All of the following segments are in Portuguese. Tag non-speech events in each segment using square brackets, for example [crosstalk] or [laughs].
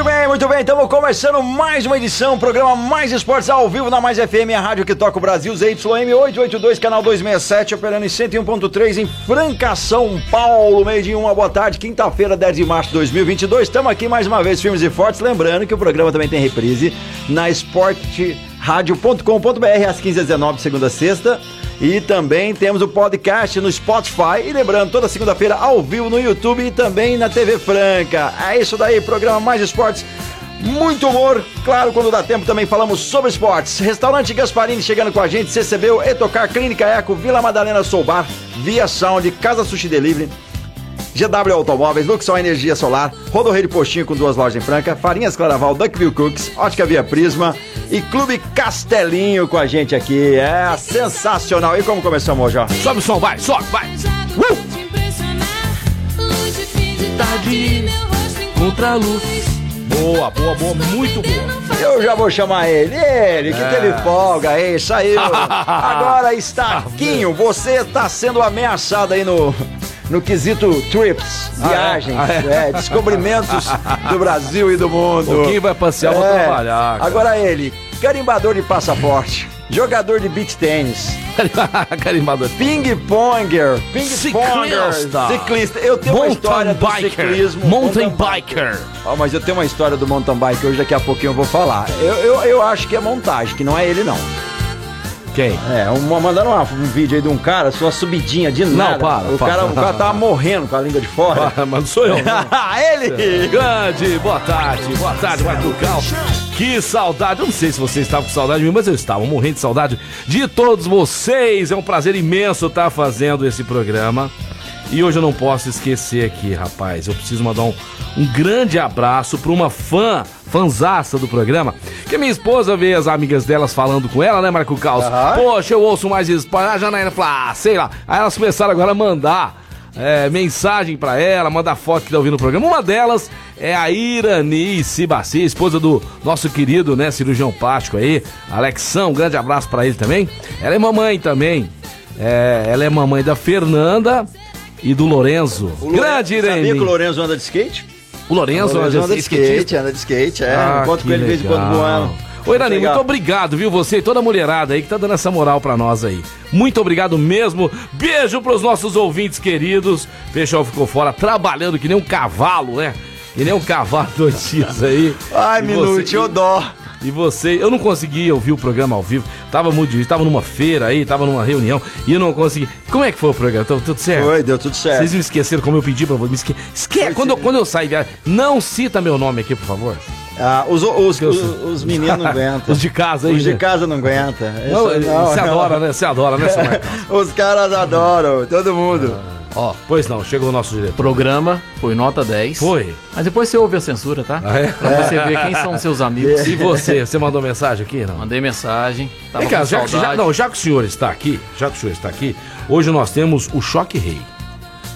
Muito bem, muito bem. Estamos começando mais uma edição, programa Mais Esportes ao vivo na Mais FM, a rádio que toca o Brasil, ZYM 882, canal 267, operando em 101.3 em Franca, São Paulo, meio de uma boa tarde, quinta-feira, 10 de março de 2022. Estamos aqui mais uma vez, firmes e fortes. Lembrando que o programa também tem reprise na esporteradio.com.br às 15h19, segunda a sexta. E também temos o podcast no Spotify. E lembrando, toda segunda-feira ao vivo no YouTube e também na TV Franca. É isso daí, programa Mais Esportes. Muito humor, claro, quando dá tempo também falamos sobre esportes. Restaurante Gasparini chegando com a gente, CCBU, Etocar, Clínica Eco, Vila Madalena Soubar, Via Sound, Casa Sushi Delivery, GW Automóveis, Luxol Energia Solar, Rodorreio de Postinho com duas lojas em Franca, Farinhas Claraval, Duckville Cooks, Ótica Via Prisma e Clube Castelinho com a gente aqui. É sensacional. E como começamos hoje, ó? Sobe o som, vai, sobe, vai. Uh! Tarde Contra a luz. Boa, boa, boa, muito boa. Eu já vou chamar ele, ele que É. teve folga aí, saiu. [laughs] Agora está Quinho, você está sendo ameaçado aí no, no quesito trips, Ah, é? viagens, Ah, é? é, descobrimentos do Brasil e do mundo. Quinho vai passear, eu vou É. trabalhar. cara. Agora ele, carimbador de passaporte, jogador de beach tênis, [laughs] Carimbador. ping-ponger, ping-ponger, Ciclista. ciclista. Eu tenho uma história do ciclismo. Mountain biker. Ó, mas eu tenho uma história do mountain bike hoje, daqui a pouquinho eu vou falar. Eu, eu, eu acho que é montagem, que não é ele não. Quem? É, uma, mandando uma- um vídeo aí de um cara, sua subidinha de nada. para, o, para. Cara, o cara tava morrendo com a língua de fora. Ah, mas não sou eu. não. [laughs] ele! Grande, boa tarde, boa tarde, Marco Cal. Que saudade, eu não sei se você estava com saudade de mim, mas eu estava morrendo de saudade de todos vocês. É um prazer imenso estar fazendo esse programa. E hoje eu não posso esquecer aqui, rapaz. Eu preciso mandar um, um grande abraço para uma fã, fanzaça do programa. Que minha esposa vê as amigas delas falando com ela, né, Marco Caos? Aham. Poxa, eu ouço mais isso. A Janaína fala, ah, sei lá. Aí elas começaram agora a mandar é, mensagem pra ela, mandar foto que tá ouvindo o programa. Uma delas é a Irani Cibaci, esposa do nosso querido, né, cirurgião plástico aí, Alexão. Um grande abraço pra ele também. Ela é mamãe também. É, ela é mamãe da Fernanda e do Lorenzo. O grande Lorenzo- Sabia que o. Lorenzo anda de skate? O Lorenzo, o Lorenzo anda de skatista. skate, anda de skate, é. Ah, Encontro com ele de vez em quando legal. voando. Ô, Irani, Legal. muito obrigado, viu? Você e toda a mulherada aí que tá dando essa moral pra nós aí. Muito obrigado mesmo. Beijo pros nossos ouvintes queridos. Pessoal ficou fora trabalhando que nem um cavalo, né? Que nem um cavalo [laughs] dois dias aí. Ai, E Minute, você- eu dó. E você, eu não conseguia ouvir o programa ao vivo. Tava muito difícil, tava numa feira aí, tava numa reunião e eu não consegui. Como é que foi o programa? Tava tudo certo? Foi, deu tudo certo. Vocês me esqueceram como eu pedi pra você. Me esque... Esque... Quando, eu, quando eu viagem, não cita meu nome aqui, por favor. Ah, os, os, os, os meninos não aguentam. [laughs] Os de casa aí, Os de né? casa não aguentam. Não, você adora, né? Você adora, né? [laughs] Os caras adoram, todo mundo. Ó, pois não, chegou o nosso diretor. Programa foi nota 10. Foi. Mas depois você ouve a censura, tá? Ah, é? Pra você ver quem são seus amigos. E você, você mandou mensagem aqui, não? Mandei mensagem. Tava Vem cá, com já, que- já- não, já que o senhor está aqui, já que o senhor está aqui, hoje nós temos o Choque Rei.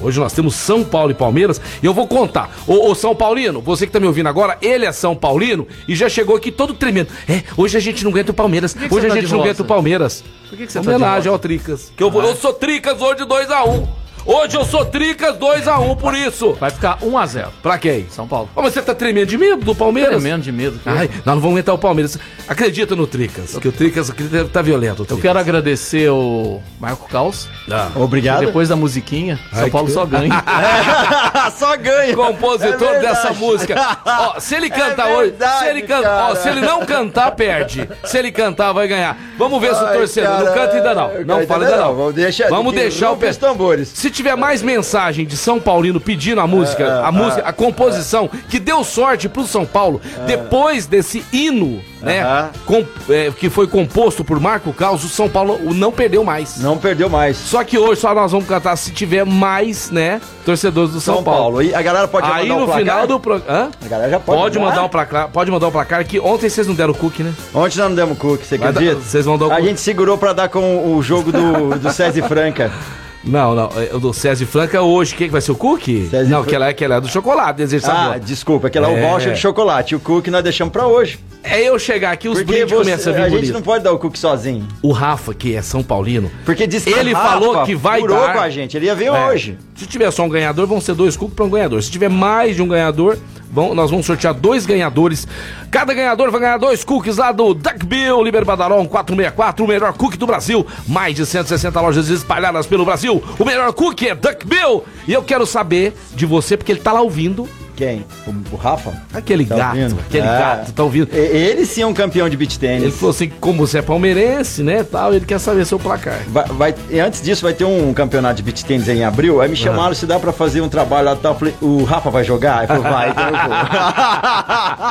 Hoje nós temos São Paulo e Palmeiras. E eu vou contar. Ô, ô, São Paulino, você que tá me ouvindo agora, ele é São Paulino e já chegou aqui todo tremendo. É, hoje a gente não aguenta o Palmeiras. que que hoje a tá gente não aguenta o Palmeiras. Por que que você tá de Homenagem rosa? ao Tricas. Que eu, vou, eu sou Tricas hoje 2x1. Hoje eu sou Tricas 2x1, por isso. Vai ficar 1x0. Pra quem? São Paulo. Ô, mas você tá tremendo de medo do Palmeiras? Tremendo de medo. Ai, nós não vamos aguentar o Palmeiras. Acredita no Tricas, que o Tricas tá violento. O Eu quero agradecer o Marco Caos. Ah. Obrigado. Depois da musiquinha, São Ai, Paulo que- só ganha. [laughs] Só ganha. [laughs] compositor É dessa música. Ó, se ele [laughs] cantar É hoje, se ele canta, ó, se ele não cantar, perde. Se ele cantar, vai ganhar. Vamos ver se o Ai, torcedor cara, não canta ainda não. Não fala ainda não. não. Vamos deixar- Vamos que deixar o pé. os tambores. Se tiver mais mensagem de São Paulino pedindo a música, a música, a composição, que deu sorte pro São Paulo, depois desse hino, né, com- é, que foi composto por Marco Caos, o São Paulo não perdeu mais. Não perdeu mais. Só que hoje só nós vamos cantar se tiver mais, né, torcedores do São, São Paulo. E a galera pode Aí mandar no o final do programa. A galera já pode, Pode, mandar? mandar o placar, pode mandar o placar que ontem vocês não deram o cookie, né? Ontem nós não demos cookie, você acredita? vocês vão dar o A cookie. gente segurou pra dar com o jogo do, do César e Franca. [laughs] Não, não. é, O do César Franca hoje, quem que vai ser o cookie? César não, Fran- aquela é, aquela é do chocolate, desejo Ah, sabor. desculpa, aquele é o É. voucher de chocolate. O cookie nós deixamos pra hoje. É eu chegar aqui, os Porque você- começam a vir a gente bonito. não pode dar o cookie sozinho. O Rafa, que é São Paulino, Porque disse que Ele Rafa falou que vai dar- com a gente. Ele ia vir É. hoje. Se tiver só um ganhador, vão ser dois cookies para um ganhador. Se tiver mais de um ganhador, vão- nós vamos sortear dois ganhadores. Cada ganhador vai ganhar dois cookies lá do Duck Bill, Liber Badarol 464, o melhor cookie do Brasil. Mais de 160 lojas espalhadas pelo Brasil. O melhor cookie é Duck Bill. E eu quero saber de você, porque ele tá lá ouvindo. Quem? O, o Rafa? Aquele Tá gato, ouvindo? aquele Ah. gato, tá ouvindo? Ele sim é um campeão de Ele tênis. falou assim, como você é palmeirense, né, tal, ele quer saber seu placar. Vai, vai- e antes disso, vai ter um campeonato de beach tênis em abril. Aí me chamaram se dá pra fazer um trabalho lá e tal. Eu falei, o Rafa vai jogar? Aí falou, vai, então eu vou. [laughs]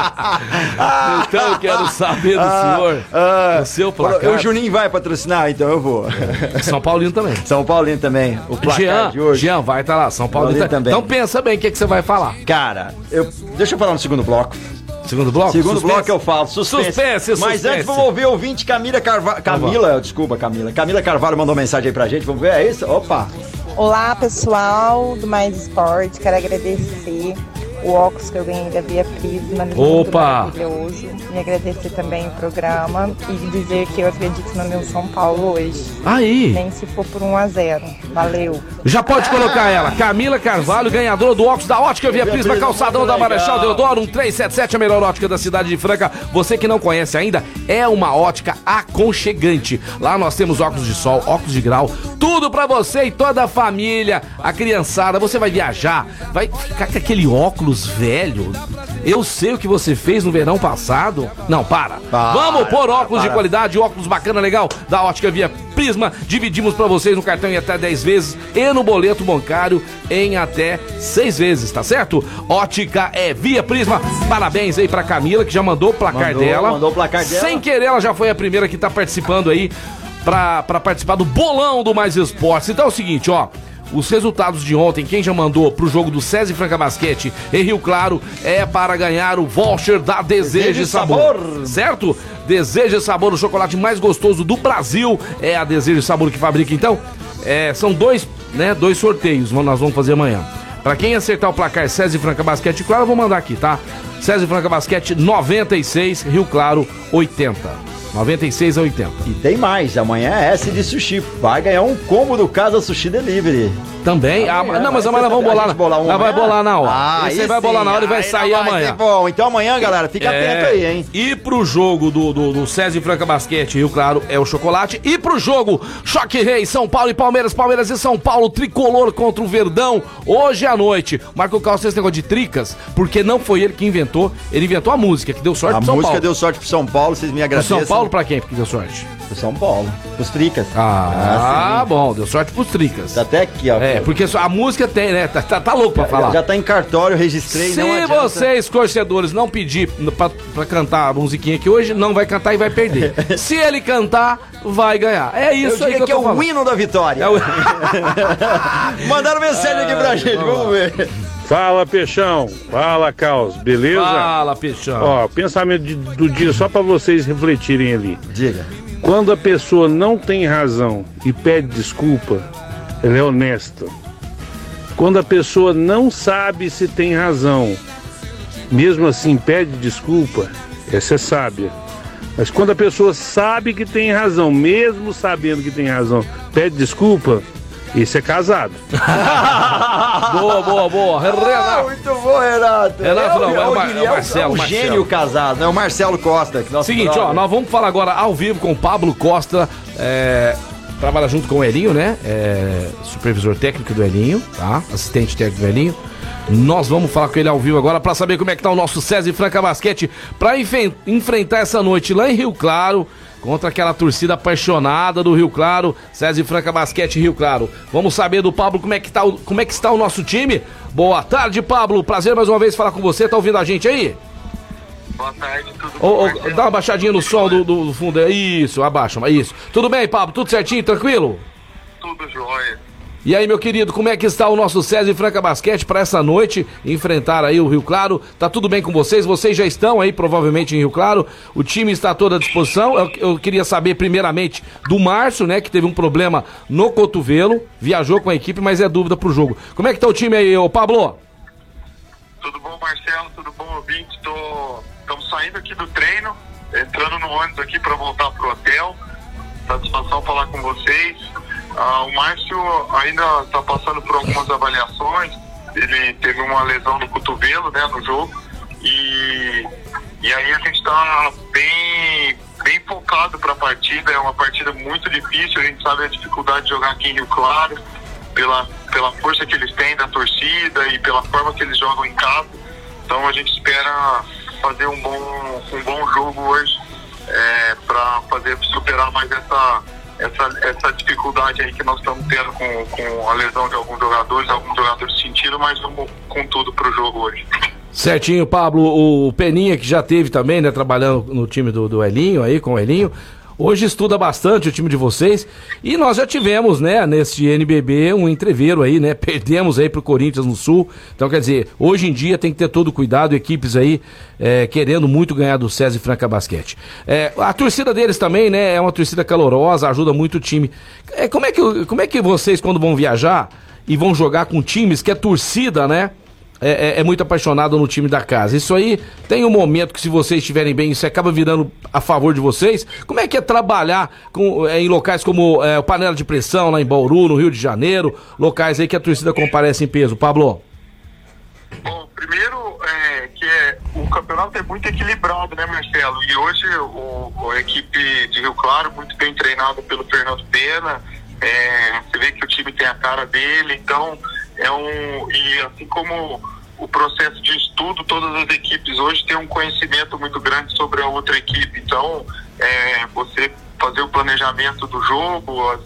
Então eu quero saber do senhor, Ah, o seu placar. O Juninho vai patrocinar, então eu vou. São Paulino também. [laughs] São Paulino também. O placar Jean, de hoje. Jean vai estar lá, São Paulo Paulino tá- também. Então pensa bem o que, que você vai falar. Cara, eu, deixa eu falar no segundo bloco. Segundo bloco? Segundo Suspense? bloco eu falo, suspense. Suspense, Mas suspense. antes vamos ouvir o ouvinte Camila Carvalho. Camila, desculpa, Camila. Camila Carvalho mandou mensagem aí pra gente. Vamos ver, é isso? Opa! Olá pessoal do Mais Esporte, quero agradecer o óculos que eu ganhei da Via Prisma, lindo, Opa! maravilhoso. E agradecer também o programa e dizer que eu acredito no meu São Paulo hoje, Aí, nem se for por 1 a 0 Valeu! já pode colocar ela. Camila Carvalho, ganhadora do óculos da Ótica Via Prisma, calçadão da Marechal Deodoro, um 377, a melhor ótica da cidade de Franca. Você que não conhece ainda, é uma ótica aconchegante. Lá nós temos óculos de sol, óculos de grau, tudo pra você e toda a família, a criançada. Você vai viajar, vai ficar com aquele óculos velho. Eu sei o que você fez no verão passado. Não, para. Para, Vamos pôr óculos de para. qualidade, óculos bacana, legal, da Ótica Via Prisma. Dividimos pra vocês no cartão em até 10 vezes e no boleto bancário em até 6 vezes, tá certo? Ótica é Via Prisma. Parabéns aí pra Camila, que já mandou o placar Mandou, dela. mandou o placar dela. Sem querer, ela já foi a primeira que tá participando aí pra participar do bolão do Mais Esportes. Então é o seguinte, ó. Os resultados de ontem, quem já mandou pro jogo do César e Franca Basquete em Rio Claro é para ganhar o voucher da Desejo e Sabor. Sabor. Certo? Desejo e Sabor, o chocolate mais gostoso do Brasil. É a Desejo e Sabor que fabrica. Então, é, são dois, né, dois sorteios nós vamos fazer amanhã. Pra quem acertar o placar César e Franca Basquete, claro, eu vou mandar aqui, tá? César Franca Basquete 96, Rio Claro 80. 96 a 80. E tem mais, amanhã é S de sushi. Vai ganhar um combo do Casa Sushi Delivery. Também? Ah, Amanhã, não, mas amanhã ser- vamos bolar. bolar um Nós vai bolar na hora. Ah, aí vai bolar na hora e vai sair vai amanhã. bom, então amanhã, galera, fica atento aí, hein? E pro jogo do, do, do César e Franca Basquete, Rio Claro, é o chocolate. E pro jogo Choque Rei, São Paulo e Palmeiras, Palmeiras e São Paulo, tricolor contra o Verdão, hoje à noite. Marco Calça esse negócio de tricas, porque não foi ele que inventou, ele inventou a música, que deu sorte A pro São música Paulo. deu sorte pro São Paulo, vocês me Pro agradecem. São Paulo pra quem que deu sorte? Pro São Paulo, pros tricas. Ah, sim. bom, deu sorte pros tricas. Tá até aqui, ó. É, porque a música tem, né? Tá, tá, tá louco pra falar. Já, já tá em cartório, registrei, Se não adianta. vocês, torcedores, não pedir pra, pra cantar a musiquinha aqui hoje, não vai cantar e vai perder. [laughs] Se ele cantar, vai ganhar. É isso aí que que é o falando. hino da vitória. É o- [laughs] Mandaram mensagem aqui pra [laughs] gente, vamos ver. Fala, Peixão. Fala, Caos. Beleza? Fala, Peixão. Ó, pensamento de- do dia só pra vocês refletirem ali. Diga. Quando a pessoa não tem razão e pede desculpa, ela é honesta. Quando a pessoa não sabe se tem razão, mesmo assim pede desculpa, essa é sábia. Mas quando a pessoa sabe que tem razão, mesmo sabendo que tem razão, pede desculpa, esse é casado. [laughs] Boa, boa, boa. Ah, Renato. muito bom, Renato. Renato não, é o Mar- é o Marcelo, É o Marcelo. gênio casado, né? O Marcelo Costa. que nosso Seguinte, ó, brother. nós vamos falar agora ao vivo com o Pablo Costa. é, trabalha junto com o Elinho, né? É, supervisor técnico do Elinho, tá? Assistente técnico do Elinho. Nós vamos falar com ele ao vivo agora pra saber como é que tá o nosso César e Franca Basquete pra enfe- enfrentar essa noite lá em Rio Claro. Contra aquela torcida apaixonada do Rio Claro, César e Franca Basquete Rio Claro. Vamos saber do Pablo como é que, tá o, como é que está o nosso time? Boa tarde, Pablo. Prazer mais uma vez falar com você. Tá ouvindo a gente aí? Boa tarde, tudo bom? ô, dá uma baixadinha no som do, do, do fundo. Isso, abaixa, mas isso. Tudo bem, Pablo? Tudo certinho, tranquilo? Tudo jóia. E aí, meu querido, como é que está o nosso César e Franca Basquete para essa noite enfrentar aí o Rio Claro? Tá tudo bem com vocês? Vocês já estão aí provavelmente em Rio Claro. O time está todo à disposição. Eu, eu queria saber primeiramente do Márcio, né, que teve um problema no cotovelo, viajou com a equipe, mas é dúvida pro jogo. Como é que tá o time aí, ô Pablo? Tudo bom, Marcelo? Tudo bom, ouvinte? Tô... Estamos saindo aqui do treino, entrando no ônibus aqui para voltar pro hotel. Satisfação falar com vocês. Ah, o Márcio ainda está passando por algumas avaliações. Ele teve uma lesão no cotovelo, né, no jogo. E, e aí a gente está bem, bem focado para a partida. É uma partida muito difícil. A gente sabe a dificuldade de jogar aqui em Rio Claro, pela, pela força que eles têm da torcida e pela forma que eles jogam em casa. Então a gente espera fazer um bom, um bom jogo hoje é, para fazer superar mais essa, essa, essa dificuldade aí que nós estamos tendo com, com a lesão de alguns jogadores, alguns jogadores sentiram, mas vamos com tudo para o jogo hoje. Certinho, Pablo. O Peninha, que já teve também, né, trabalhando no time do, do Elinho aí, com o Elinho. Hoje estuda bastante o time de vocês. E nós já tivemos, né, neste NBB, um entreveiro aí, né? [laughs] Perdemos aí pro Corinthians no Sul. Então, quer dizer, hoje em dia tem que ter todo cuidado, equipes aí é, querendo muito ganhar do César e Franca Basquete. É, a torcida deles também, né, é uma torcida calorosa, ajuda muito o time. É, como, é que, como é que vocês, quando vão viajar e vão jogar com times que é torcida, né? É, é, é muito apaixonado no time da casa. Isso aí tem um momento que, se vocês estiverem bem, isso acaba virando a favor de vocês. Como é que é trabalhar com, é, em locais como é, o Panela de Pressão, lá em Bauru, no Rio de Janeiro, locais aí que a torcida comparece em peso? Pablo? Bom, primeiro é, que é, o campeonato é muito equilibrado, né, Marcelo? E hoje o, a equipe de Rio Claro, muito bem treinada pelo Fernando Pena, é, você vê que o time tem a cara dele, então é um. E assim como o processo de estudo, todas as equipes hoje têm um conhecimento muito grande sobre a outra equipe. Então, é, você fazer o planejamento do jogo, as,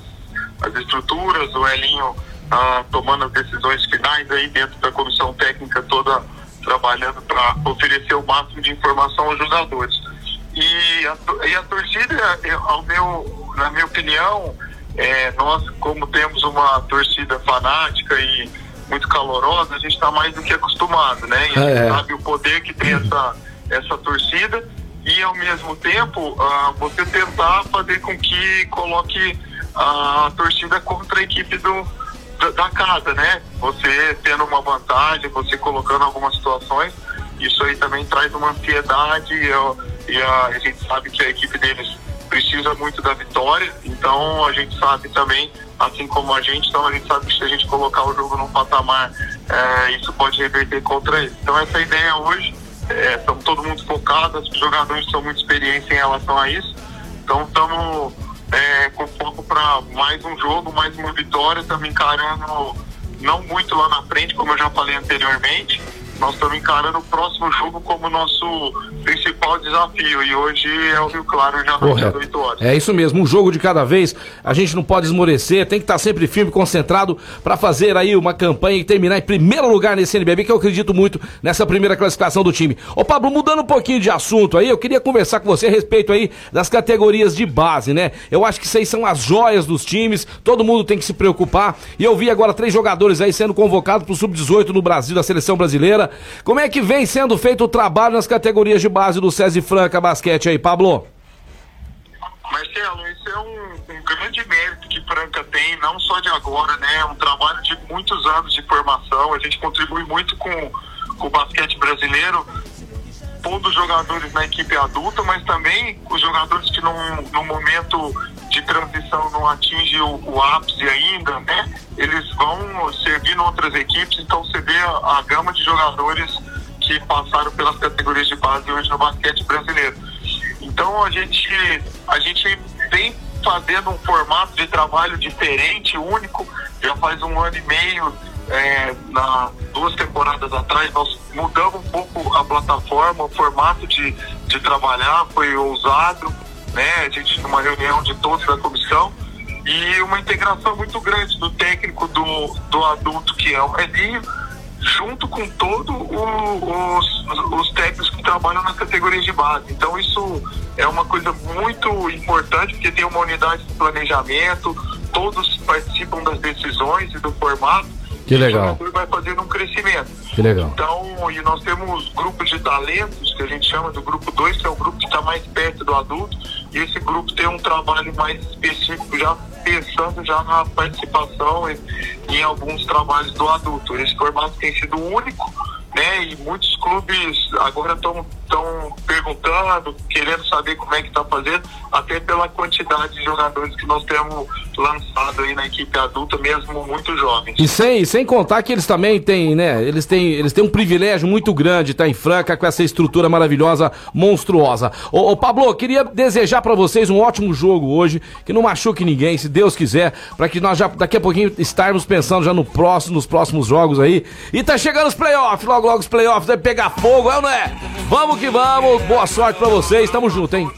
as estruturas, o Elinho ah, tomando as decisões finais aí dentro da comissão técnica toda trabalhando para oferecer o máximo de informação aos jogadores. E a, e a torcida, ao meu, na minha opinião, é, nós, como temos uma torcida fanática e muito calorosa, a gente está mais do que acostumado, né? E a gente É. sabe o poder que tem essa, essa torcida e, ao mesmo tempo, ah, você tentar fazer com que coloque a torcida contra a equipe do, da, da casa, né? Você tendo uma vantagem, você colocando algumas situações, isso aí também traz uma ansiedade eu- e a, a gente sabe que a equipe deles precisa muito da vitória, então a gente sabe também, assim como a gente, então a gente sabe que se a gente colocar o jogo num patamar, é, isso pode reverter contra eles. Então essa ideia hoje, é, estamos todo mundo focados, os jogadores são muito experientes em relação a isso, então estamos é, com foco para mais um jogo, mais uma vitória, estamos encarando não muito lá na frente, como eu já falei anteriormente, nós estamos encarando o próximo jogo como nosso principal desafio e hoje é o Rio Claro já Correto. 8 horas. É isso mesmo, um jogo de cada vez. A gente não pode esmorecer, tem que estar sempre firme, concentrado para fazer aí uma campanha e terminar em primeiro lugar nesse NBB, que eu acredito muito nessa primeira classificação do time. Ô Pablo, mudando um pouquinho de assunto aí, eu queria conversar com você a respeito aí das categorias de base, né? Eu acho que aí são as joias dos times, todo mundo tem que se preocupar. E eu vi agora três jogadores aí sendo convocados pro Sub-18 no Brasil, da seleção brasileira. Como é que vem sendo feito o trabalho nas categorias de base do César e Franca Basquete aí, Pablo? Marcelo, esse é um, um grande mérito que Franca tem, não só de agora, né? É um trabalho de muitos anos de formação. A gente contribui muito com, com o basquete brasileiro, pondo os jogadores na equipe adulta, mas também os jogadores que num, num momento de transição não atinge o, o ápice ainda, né? Eles vão servir em outras equipes, então você vê a, a gama de jogadores que passaram pelas categorias de base hoje no basquete brasileiro. Então a gente, a gente vem fazendo um formato de trabalho diferente, único. Já faz um ano e meio, é, na, duas temporadas atrás, nós mudamos um pouco a plataforma, o formato de, de trabalhar, foi ousado. Né? A gente numa reunião de todos da comissão e uma integração muito grande do técnico do, do adulto que é o Elinho, junto com todos os, os técnicos que trabalham nas categorias de base. Então isso é uma coisa muito importante, porque tem uma unidade de planejamento, todos participam das decisões e do formato. Que legal. O jogador vai fazendo um crescimento. Que legal. Então, e nós temos grupos de talentos, que a gente chama do grupo 2, que é o grupo que está mais perto do adulto, e esse grupo tem um trabalho mais específico, já pensando já na participação em, em alguns trabalhos do adulto. Esse formato tem sido único, né? E muitos clubes agora estão perguntando, querendo saber como é que está fazendo, até pela quantidade de jogadores que nós temos lançado aí na equipe adulta, mesmo muito jovens. E sem, sem contar que eles também têm, né? Eles têm, eles têm um privilégio muito grande, tá em Franca com essa estrutura maravilhosa, monstruosa. Ô, ô Pablo, queria desejar para vocês um ótimo jogo hoje, que não machuque ninguém, se Deus quiser, para que nós já daqui a pouquinho estarmos pensando já no próximo, nos próximos jogos aí. E tá chegando os playoffs, logo logo os playoffs, vai pegar fogo, é ou não é? Vamos que vamos, boa sorte para vocês, tamo junto, hein?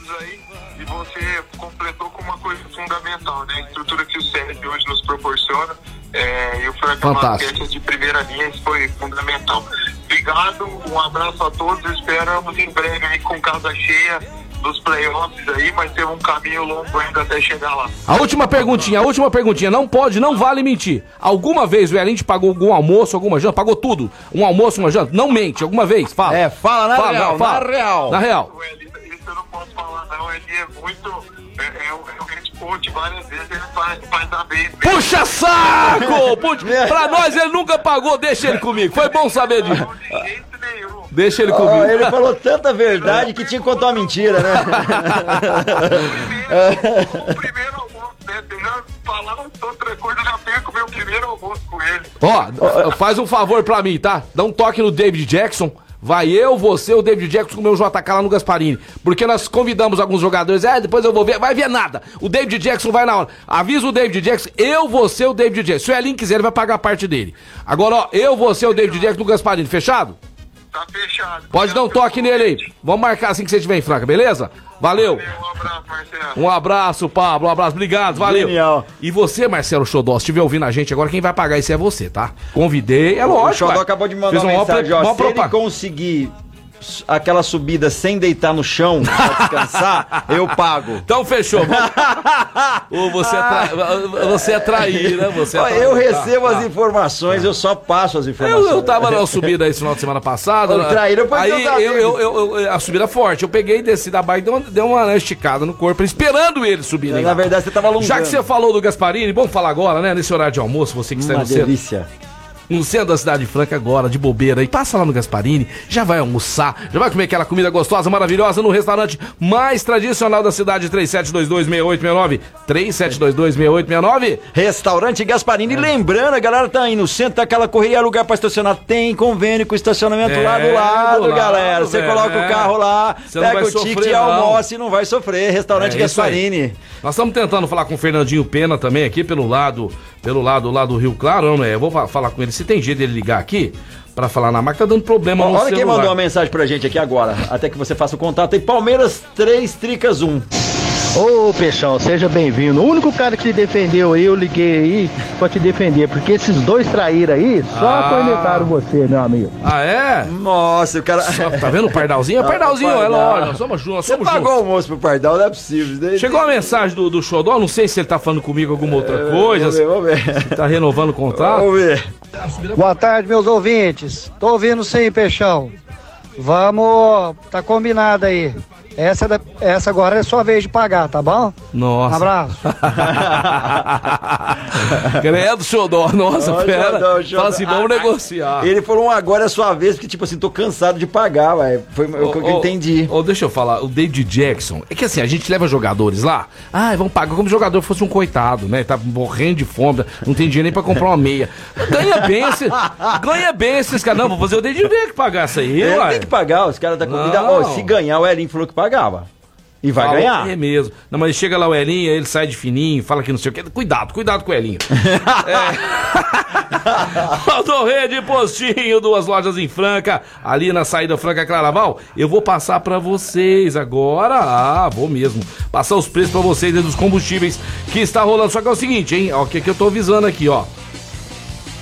E você completou com uma coisa fundamental, né? A estrutura que o Sérgio hoje nos proporciona. É, e o. Basquete de primeira linha, isso foi fundamental. Obrigado, um abraço a todos. Esperamos em breve aí com casa cheia dos playoffs aí, mas tem um caminho longo ainda até chegar lá. A última perguntinha, a última perguntinha. Não pode, não vale mentir. Alguma vez o Elinho te pagou algum almoço, alguma janta? Pagou tudo? Um almoço, uma janta? Não mente, alguma vez? Fala. É, fala na Fala, real, fala. na real. Na real. O Eli, isso eu não posso falar não, ele é muito... É, é, o- é coach, várias vezes ele faz, faz a vez. Puxa saco! [laughs] Puxa, pra nós ele nunca pagou, deixa ele comigo. Foi bom saber disso. Deixa ele Ó, comigo. ele falou tanta verdade que tinha que contar uma mentira, né? O primeiro almoço, né? Já outra coisa, eu já perco meu primeiro almoço com ele. Ó, faz um favor pra mim, tá? Dá um toque no David Jackson. Vai eu, você, o David Jackson comer o JK lá no Gasparini. Porque nós convidamos alguns jogadores. É, depois eu vou ver. Vai ver nada. O David Jackson vai na hora. Avisa o David Jackson. Eu, você, o David Jackson. Se o Elin quiser, ele vai pagar a parte dele. Agora, ó, eu, você, o David Jackson no Gasparini. Fechado? Tá fechado. Pode dar um toque nele aí. Vamos marcar assim que você estiver em Franca, beleza? Valeu. Um abraço, Marcelo. Um abraço, Pablo. Um abraço. Obrigado, valeu. Genial. E você, Marcelo Xodó, se estiver ouvindo a gente agora, quem vai pagar isso é você, tá? Convidei, é lógico. o Xodó acabou de mandar Fez uma mensagem, ó. Se ele conseguir aquela subida sem deitar no chão pra descansar, [laughs] eu pago. Então fechou. [laughs] Ô, você, é tra... você é traíra, [laughs] você é traíra. eu Tá, recebo tá. as informações, eu só passo as informações. Eu, eu tava na subida esse final de semana passada. Ô, né? traíra, pois aí eu eu, eu, eu- eu- a subida forte. Eu peguei, desci da bike, dei uma, dei uma esticada no corpo, esperando ele subir. né? Na verdade, você tava alongando. Já que você falou do Gasparini, vamos falar agora, né? Nesse horário de almoço, você que está Uma no delícia. No centro da cidade de Franca agora, de bobeira aí, passa lá no Gasparini, já vai almoçar, já vai comer aquela comida gostosa, maravilhosa no restaurante mais tradicional da cidade, 37226869, 37226869. Restaurante Gasparini. E É. lembrando, a galera tá aí no centro, tá aquela correria, lugar pra estacionar. Tem convênio com estacionamento É, lá do lado, do lado, galera. Você velho, coloca é. o carro lá, pega o ticket e almoça e não vai sofrer. Restaurante É. Gasparini. Nós estamos tentando falar com o Fernandinho Pena também aqui pelo lado, pelo lado lá do Rio Claro, não é? Eu vou fa- falar com ele, se tem jeito dele ligar aqui pra falar na máquina, tá dando problema no Olha celular. quem mandou uma mensagem pra gente aqui agora, até que você faça o contato aí. Palmeiras 3, Tricas 1. Ô Peixão, seja bem-vindo. O único cara que te defendeu aí, eu liguei aí pra te defender, porque esses dois traíram aí, só Ah. você, meu amigo. Ah, é? Nossa, o cara. Só- tá vendo o Pardalzinho? [laughs] É Pardalzinho, é lógico. Nós somos juntos, nós Você somos pagou o almoço pro Pardal, não é possível. Chegou uma mensagem do, do Xodó, não sei se ele tá falando comigo alguma outra coisa, Vamos ver, vamos ver. se tá renovando o contrato. Vamos ver. Boa tarde, meus ouvintes. Tô ouvindo sim, Peixão. Vamos, tá combinado aí. Essa, da- essa agora é sua vez de pagar, tá bom? Nossa. Abraço. [laughs] Credo, Xodó. Nossa, Ó, pera. Xodó, Xodó. Fala assim, vamos negociar. Ele falou um agora é a sua vez, porque, tipo assim, tô cansado de pagar, velho. Foi o que eu entendi. Ô, deixa eu falar, o David Jackson. É que assim, a gente leva jogadores lá. Ah, vão pagar como se o jogador fosse um coitado, né? Tá morrendo de fome, não tem dinheiro nem pra comprar uma meia. Ganha bem esse. Ganha bem esses caras. Não, vou fazer o David que pagar isso aí, Ele uai. tem que pagar, os caras da comida. Não. Ó, se ganhar, o Elinho falou que pagava. E vai Falou, ganhar. É mesmo. Não, mas chega lá o Elinho, ele sai de fininho, fala que não sei o quê. Cuidado, cuidado com o Elinho. é. [laughs] Rodorrede Postinho, duas lojas em Franca, ali na saída Franca Claraval. Eu vou passar pra vocês agora. Ah, vou mesmo. Passar os preços pra vocês dos combustíveis que está rolando. Só que é o seguinte, hein? Ó, o que, que eu tô avisando aqui, ó.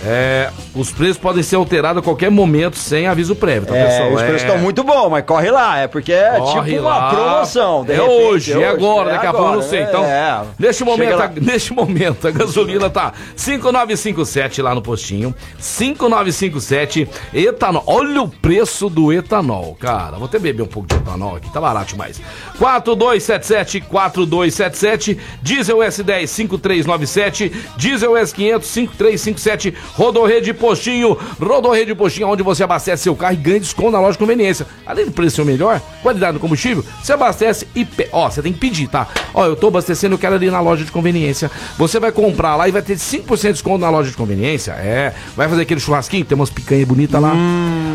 É, os preços podem ser alterados a qualquer momento sem aviso prévio, tá, É, pessoal? os preços É. estão muito bons, mas corre lá, é porque é Corre tipo uma lá. promoção. de É repente, hoje, é agora, é daqui a pouco eu não sei. Então, é. neste, momento, a, [laughs] neste momento, a gasolina tá 5,957 lá no postinho. 5,957 etanol. Olha o preço do etanol, cara. Vou até beber um pouco de etanol aqui, tá barato demais. 4277 4277 Diesel S10 5397 Diesel S500 5357 Rodorrede Postinho. Rodorrede Postinho onde você abastece seu carro e ganha desconto na loja de conveniência. Além do preço ser melhor qualidade do combustível você abastece e pe... ó você tem que pedir tá? Ó eu tô abastecendo eu quero ali na loja de conveniência. Você vai comprar lá e vai ter 5% de desconto na loja de conveniência? É. Vai fazer aquele churrasquinho tem umas picanhas bonitas lá.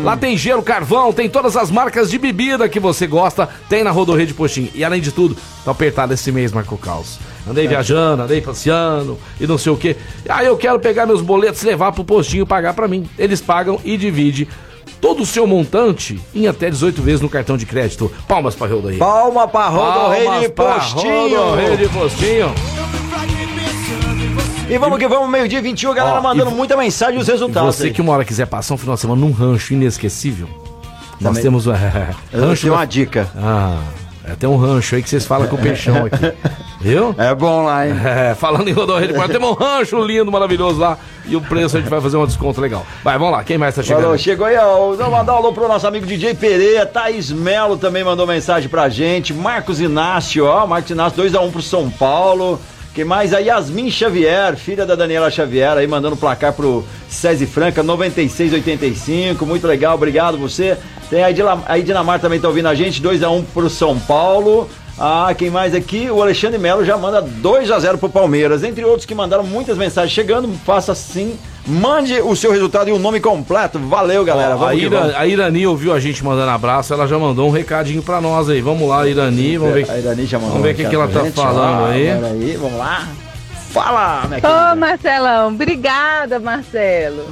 Lá tem gelo carvão tem todas as marcas de bebida que você gosta tem na Rodorrede Postinho. E além de tudo tá apertado esse mês Marco Caos Andei viajando, andei passeando e não sei o que. Aí eu quero pegar meus boletos e levar pro postinho pagar pra mim. Eles pagam e divide todo o seu montante em até 18 vezes no cartão de crédito. Palmas pra Rodorrede. Palma pra Rodorrede Postinho. Rodorrede Postinho. E vamos que vamos, meio-dia 21, a galera Ó, mandando e- muita mensagem e os E resultados. você aí. que uma hora quiser passar um final de semana num rancho inesquecível, nós Também. temos um [laughs] Eu rancho. tenho da- uma dica. Ah, é, tem um rancho aí que vocês falam com o peixão aqui. Viu? É bom lá, hein? É, falando em Rodorrede, Postinho, temos um rancho lindo, maravilhoso lá. E o preço a gente vai fazer um desconto legal. Vai, vamos lá, quem mais tá chegando? Falou, chegou aí, ó. Vamos mandar um alô pro nosso amigo DJ Pereira. Thaís Melo também mandou mensagem pra gente. Marcos Inácio, ó. Marcos Inácio, 2x1 pro São Paulo. Quem mais? A Yasmin Xavier, filha da Daniela Xavier, aí mandando placar pro César Franca, 96,85. Muito legal, obrigado você. Tem a Edinamar também tá ouvindo a gente, 2x1 pro São Paulo. Ah, quem mais aqui? O Alexandre Melo já manda 2 a 0 pro Palmeiras. Entre outros que mandaram muitas mensagens chegando, faça assim. Mande o seu resultado e o nome completo. Valeu, galera. Ó, Vamos a, Ira- vamos. a Irani ouviu a gente mandando abraço, ela já mandou um recadinho pra nós aí. Vamos lá, Irani, vamos ver. A Irani já mandou Vamos ver o que, que ela tá gente. falando Ah, aí. peraí, vamos lá. Fala, minha Ô, querida. Marcelão, obrigada, Marcelo.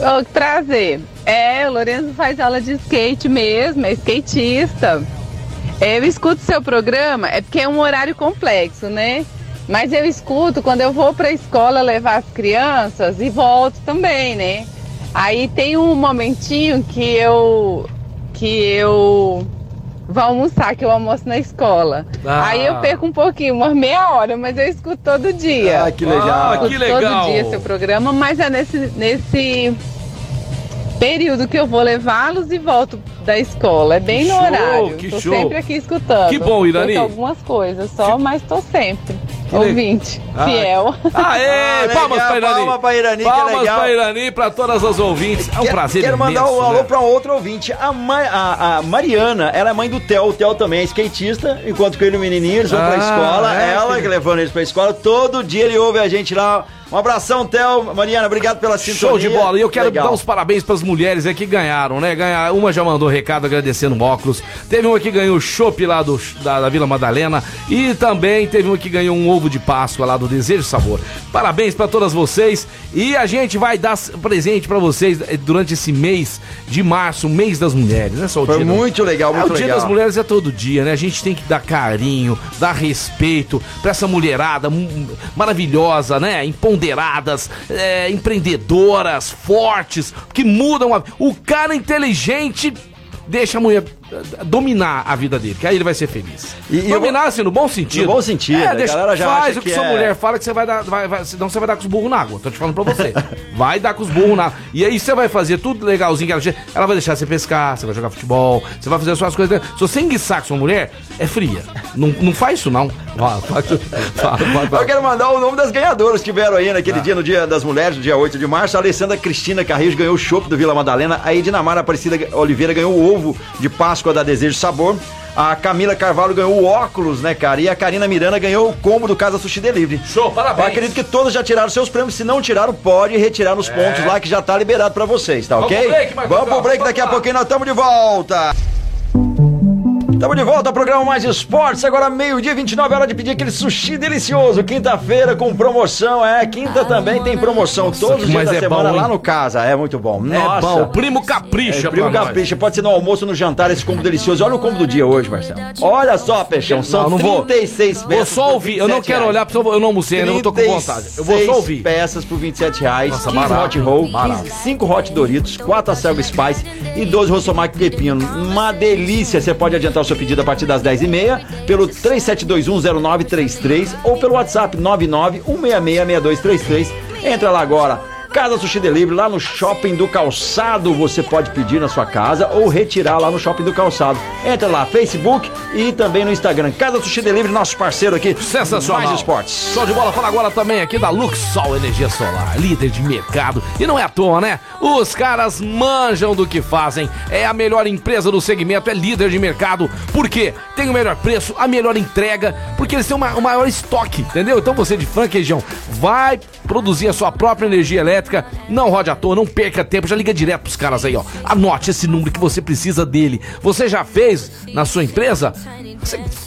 Ô, prazer. É, o Lourenço faz aula de skate mesmo, é skatista. Eu escuto seu programa, é porque é um horário complexo, né? Mas eu escuto quando eu vou pra escola levar as crianças e volto também, né? Aí tem um momentinho que eu que eu vou almoçar, que eu almoço na escola. Ah. Aí eu perco um pouquinho, umas meia hora, mas eu escuto todo dia. Ah, que legal. Ah, que Escuto legal. Todo dia seu programa, mas é nesse, nesse período que eu vou levá-los e volto da escola. É bem Que no show, horário. que tô show. sempre aqui escutando. Que bom, Irani. Perco algumas coisas só, mas tô sempre. Que le- Ouvinte, Ah, fiel. Aê, Ah, palmas pra Irani. palma pra Irani, que palmas legal. pra Irani, pra todas as ouvintes. É um Quero- prazer Quero mandar imenso, um alô né? pra outro ouvinte. A, Ma- a- a Mariana, ela é mãe do Theo. O Theo também é skatista, enquanto que ele e o menininho, eles vão pra Ah, escola. é, ela que- que levando eles pra escola. Todo dia ele ouve a gente lá. Um abração, Theo. Mariana, obrigado pela sintonia. Show de bola. E eu quero Legal. dar os parabéns para as mulheres aí que ganharam, né? Ganhar, uma já mandou recado agradecendo o óculos. Teve uma que ganhou o chopp lá do, da, da Vila Madalena. E também teve uma que ganhou um ovo de Páscoa lá do Desejo e Sabor. Parabéns para todas vocês. E a gente vai dar presente para vocês eh, durante esse mês de março, mês das mulheres. Não é só o Foi dia muito legal, é, muito o Dia legal. das Mulheres é todo dia, né? A gente tem que dar carinho, dar respeito pra essa mulherada maravilhosa, né? Empoderadas, é, empreendedoras, fortes, que mudam a... O cara inteligente deixa a mulher dominar a vida dele, que aí ele vai ser feliz. E- e eu dominar, assim, no bom sentido. No bom sentido, a galera já faz o que, que sua é- mulher fala que você vai dar, vai, vai, senão você vai dar com os burros na água. Tô te falando pra você. [laughs] vai dar com os burros na água. E aí você vai fazer tudo legalzinho que ela ela vai deixar você pescar, você vai jogar futebol, você vai fazer as suas coisas. Se você enguiçar com sua mulher, é fria. Não, não faz isso, não. [laughs] Eu quero mandar o nome das ganhadoras que vieram aí naquele Ah. dia, no dia das mulheres, no dia 8 de março. A Alessandra Cristina Carreiros ganhou o chopp do Vila Madalena. A Edinamara Aparecida Oliveira ganhou o ovo de Páscoa da Desejo Sabor. A Camila Carvalho ganhou o óculos, né, cara? E a Karina Miranda ganhou o combo do Casa Sushi Delivery. Show, Eu parabéns. acredito que todos já tiraram seus prêmios. Se não tiraram, pode retirar nos pontos lá que já tá liberado pra vocês, tá Vamos ok? pro break, Marcos Vamos pro break, daqui a pouquinho nós estamos de volta. Estamos de volta ao programa Mais Esportes. Agora, meio-dia, 29 hora de pedir aquele sushi delicioso. Quinta-feira com promoção. É, quinta também tem promoção. Todos os dias mas da é semana bom, lá no casa. É muito bom. É Nossa. bom, o primo capricha, É, primo capricha. Pode ser no almoço, no jantar, esse combo delicioso. Olha o combo do dia hoje, Marcelo. Olha só, Peixão. São Não, não vou. 36 peças. Vou só ouvir, eu não 27 quero reais. olhar, porque eu não almocei eu não tô com vontade. Eu vou só 36 ouvir. peças por 27 reais, Nossa, 15 barato, hot roll, barato. 15, 5 hot Doritos, 4 acelga spice e 12 rossomate pepino. Uma delícia. Você pode adiantar o seu pedido a partir das 10h30 pelo 37210933 ou pelo WhatsApp 991666233. Entra lá agora. Casa Sushi Delivery, lá no Shopping do Calçado, você pode pedir na sua casa ou retirar lá no Shopping do Calçado. Entra lá, Facebook e também no Instagram. Casa Sushi Delivery, nosso parceiro aqui. Sensacional. Mais esportes. Show de bola. Fala agora também aqui da Luxol Energia Solar, líder de mercado. E não é à toa, né? Os caras manjam do que fazem. É a melhor empresa do segmento, é líder de mercado. Por quê? Tem o melhor preço, a melhor entrega, porque eles têm uma- o maior estoque, entendeu? Então você de Franca região vai produzir a sua própria energia elétrica. Não rode à toa, não perca tempo, já liga direto pros caras aí, ó. Anote esse número que você precisa dele. Você já fez na sua empresa?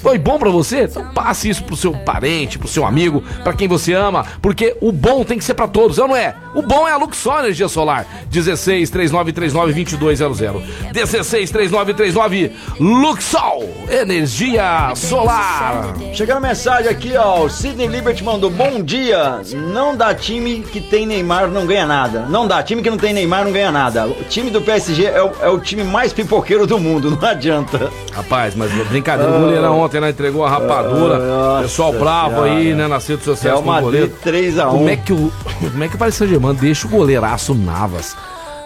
Foi bom pra você? Então passe isso pro seu parente, pro seu amigo, pra quem você ama, porque o bom tem que ser pra todos, é não é? O bom é a Luxor Energia Solar. 16 3939 2200. 16 3939 Luxol Energia Solar. Chegando mensagem aqui, ó. O Sidney Liberty mandou bom dia. Não dá time que tem Neymar, não ganha nada. Não dá, time que não tem Neymar não ganha nada. O time do PSG é o, é o time mais pipoqueiro do mundo, [laughs] não adianta. Rapaz, mas brincadeira, o goleirão ontem né, entregou a rapadura. Ah, Pessoal bravo aí, né, nas redes sociais com o goleiro. 3x1. Como é que o, como é que o Paris Saint-Germain deixa o goleiraço Navas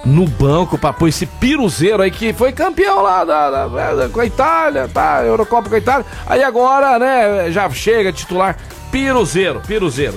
no banco pra pôr esse piruzeiro aí que foi campeão lá da, da- da- com a Itália, tá? Eurocopa com a Itália. Aí agora, né, já chega titular piruzeiro, piruzeiro.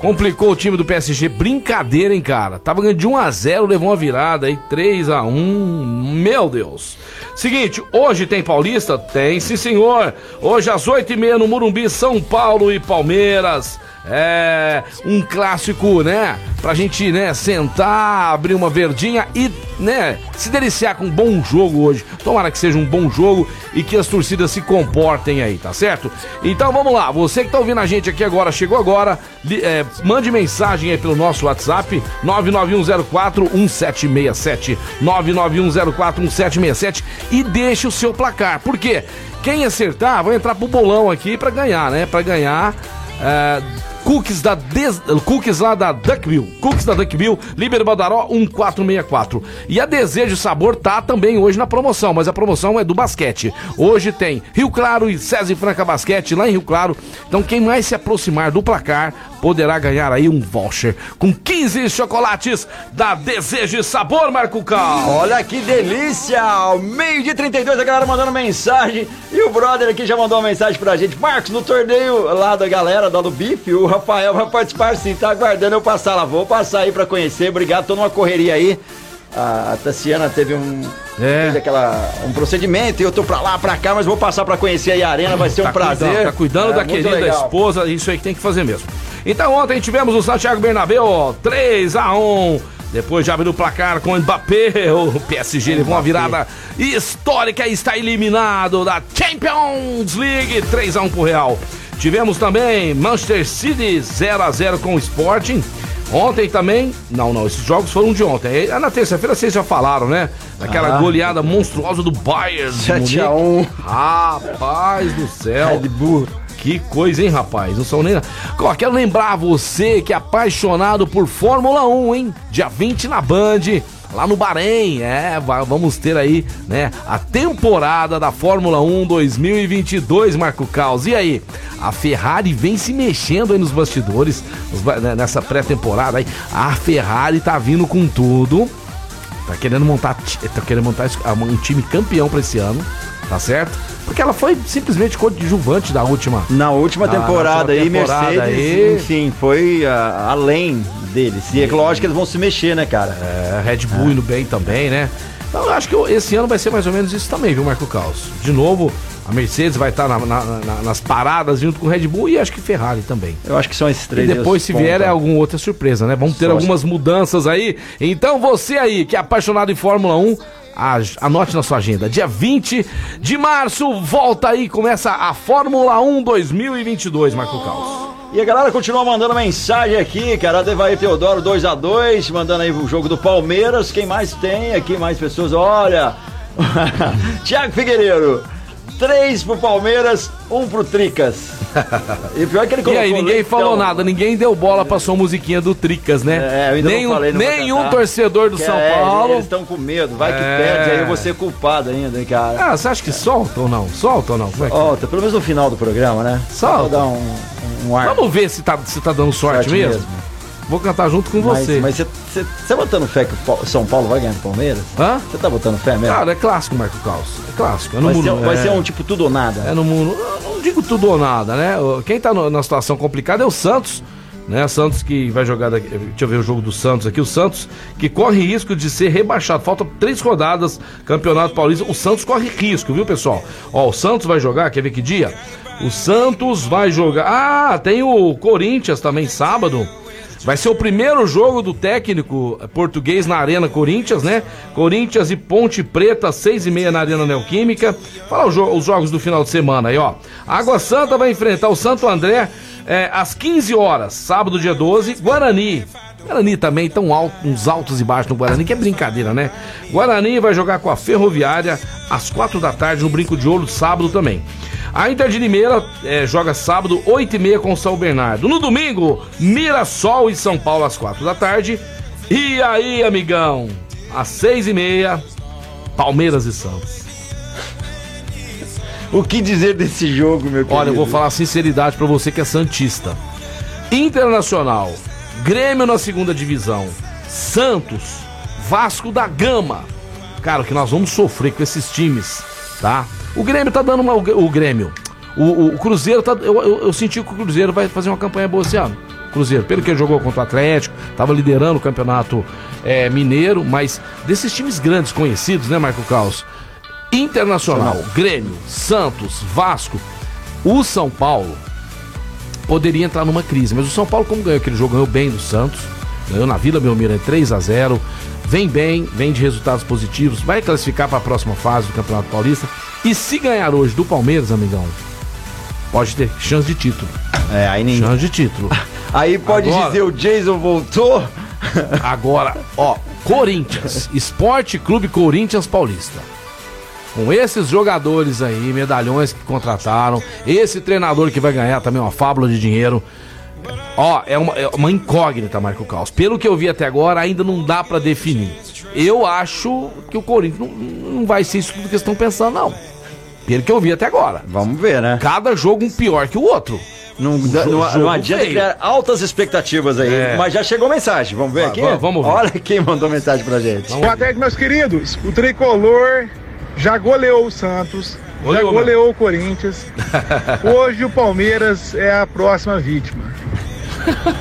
Complicou o time do PSG, brincadeira, hein, cara. Tava ganhando de 1 a 0 levou uma virada aí, 3 a 1 Meu Deus. Seguinte, hoje tem Paulista? Tem, sim, senhor. Hoje às 8h30 no Murumbi, São Paulo e Palmeiras. É um clássico, né? Pra gente, né, sentar, abrir uma verdinha e, né, se deliciar com um bom jogo hoje. Tomara que seja um bom jogo e que as torcidas se comportem aí, tá certo? Então vamos lá, você que tá ouvindo a gente aqui agora, chegou agora, é, mande mensagem aí pelo nosso WhatsApp, 991041767, 991041767 e deixe o seu placar. Por quê? Quem acertar vai entrar pro bolão aqui pra ganhar, né? Pra ganhar. é, Cookies da Des... Cookies lá da Duckbill. Cookies da Duckbill, Liber Badaró 1464. E a Desejo Sabor tá também hoje na promoção, mas a promoção é do basquete. Hoje tem Rio Claro e César e Franca Basquete lá em Rio Claro. Então quem mais se aproximar do placar poderá ganhar aí um voucher com 15 chocolates da Desejo e Sabor, Marco Cal. Olha que delícia! Ao meio de 32, a galera mandando mensagem. E o brother aqui já mandou uma mensagem pra gente. Marcos, no torneio lá da galera, da do Bife, o Rafael vai participar sim. Tá aguardando eu passar lá. Vou passar aí pra conhecer. Obrigado, tô numa correria aí. A Tassiana teve um. É. Fez aquela, um procedimento e eu tô pra lá, pra cá, mas vou passar pra conhecer aí a arena, vai ser um Tá prazer. Cuidando, tá cuidando É, da querida legal. esposa, isso aí que tem que fazer mesmo. Então ontem tivemos o Santiago Bernabéu, ó, 3 a 1 Depois já abriu o placar com o Mbappé, [laughs] o PSG levou uma virada histórica e está eliminado da Champions League, 3 a 1 pro Real. Tivemos também Manchester City 0 a 0 com o Sporting. Ontem também, não, não, esses jogos foram de ontem. Aí, Na terça-feira vocês já falaram, né? Daquela Ah. goleada monstruosa do Bayern. de 7 a Munique. 1 Rapaz do céu. Red Bull. Que coisa, hein, rapaz? Não são nem. Ó, quero lembrar você que é apaixonado por Fórmula 1, hein? Dia 20 na Band, lá no Bahrein. É, va- vamos ter aí, né, a temporada da Fórmula 1 2022, Marco Caos. E aí? A Ferrari vem se mexendo aí nos bastidores, né, nessa pré-temporada aí. A Ferrari tá vindo com tudo. Tá querendo montar, tá querendo montar um time campeão pra esse ano, tá certo? Porque ela foi simplesmente coadjuvante da última. Na última Ah, na temporada última aí, temporada Mercedes, aí. enfim, foi ah, além deles. E é lógico que eles vão se mexer, né, cara? É, Red Bull indo bem também, né? Então eu acho que esse ano vai ser mais ou menos isso também, viu, Marco Caos? De novo, a Mercedes vai estar na- na- na- nas paradas junto com o Red Bull e acho que Ferrari também. Eu acho que são esses E três. depois, os se vier, pontos. é alguma outra surpresa, né? Vamos ter Só algumas mudanças aí. Então, você aí, que é apaixonado em Fórmula 1, Ag- Anote na sua agenda. Dia 20 de março, volta aí, começa a Fórmula 1 2022, Marco Caos. E a galera continua mandando mensagem aqui, cara. Devair Teodoro 2x2, mandando aí o jogo do Palmeiras. Quem mais tem aqui? Mais pessoas? Olha! [laughs] Tiago Figueiredo. Três pro Palmeiras, um pro Tricas. E pior que ele E colocou aí, ninguém leitão. falou nada, ninguém deu bola pra sua musiquinha do Tricas, né? É, eu ainda não nenhum falei, não vou nenhum torcedor do Que São é, Paulo. Eles estão com medo, vai que É. perde, aí eu vou ser culpado ainda, hein, cara. Ah, você acha que solta ou não? Solta ou não? Como é que- Volta, pelo menos no final do programa, né? Solta. pra dar um, um ar. Vamos ver se tá, se tá dando sorte, Sorte mesmo. mesmo. Vou cantar junto com Mas, você. mas você, tá botando fé que o São Paulo vai ganhar do Palmeiras? Hã? Você tá botando fé mesmo? Cara, é clássico, Marco Caos. É clássico. É no vai, mundo, ser, vai é, ser um tipo tudo ou nada. É no mundo. eu Não digo tudo ou nada, né? Quem tá no- na situação complicada é o Santos. Né, Santos que vai jogar daqui, deixa eu ver o jogo do Santos aqui, o Santos que corre risco de ser rebaixado, falta três rodadas, Campeonato Paulista, o Santos corre risco, viu pessoal? Ó, o Santos vai jogar, quer ver que dia? O Santos vai jogar, ah, tem o Corinthians também sábado, Vai ser o primeiro jogo do técnico português na Arena Corinthians, né? Corinthians e Ponte Preta, seis e meia na Arena Neoquímica. Fala os, jo- os jogos do final de semana aí, ó. Água Santa vai enfrentar o Santo André é, às 15 horas, sábado, dia 12. Guarani. Guarani também, tão alto, uns altos e baixos no Guarani, que é brincadeira, né? Guarani vai jogar com a Ferroviária às quatro da tarde no Brinco de Ouro, sábado também. A Inter de Limeira eh, joga sábado, 8 e meia com o São Bernardo. No domingo, Mirassol e São Paulo às 4 da tarde. E aí, amigão, às 6 e meia, Palmeiras e Santos. [laughs] O que dizer desse jogo, meu querido? Olha, eu vou falar sinceridade pra você que é Santista. Internacional, Grêmio na segunda divisão, Santos, Vasco da Gama. Cara, o que nós vamos sofrer com esses times, tá? O Grêmio tá dando uma. O, Grêmio. O, o- o Cruzeiro tá. Eu, eu, eu senti que o Cruzeiro vai fazer uma campanha boa esse ano. Cruzeiro, pelo que ele jogou contra o Atlético, tava liderando o campeonato é, mineiro, mas desses times grandes conhecidos, né, Marco Caos? Internacional, Grêmio, Santos, Vasco, o São Paulo poderia entrar numa crise. Mas o São Paulo, como ganhou aquele jogo, ganhou bem do Santos, ganhou na Vila Belmiro em 3 a 0 vem bem, vem de resultados positivos, vai classificar para a próxima fase do Campeonato Paulista. E se ganhar hoje do Palmeiras, amigão, pode ter chance de título. É, aí nem. Chance de título. [laughs] Aí pode Agora- dizer o Jason voltou. [laughs] Agora, ó, Corinthians, Esporte Clube Corinthians Paulista. Com esses jogadores aí, medalhões que contrataram, esse treinador que vai ganhar também uma fábula de dinheiro. Ó, é uma, é uma incógnita, Marco Caos. Pelo que eu vi até agora, ainda não dá pra definir. Eu acho que o Corinthians não, não vai ser isso tudo que eles estão pensando, não. Pelo que eu vi até agora. Vamos ver, né? Cada jogo um pior que o outro. Não, não, não adianta feio. criar altas expectativas aí. É. Mas já chegou mensagem. Vamos ver aqui? va- vamos ver. Olha quem mandou mensagem pra gente. Vamos Boa tarde, meus queridos. O tricolor já goleou o Santos, Goleou, já goleou o Corinthians. [laughs] Hoje o Palmeiras é a próxima vítima.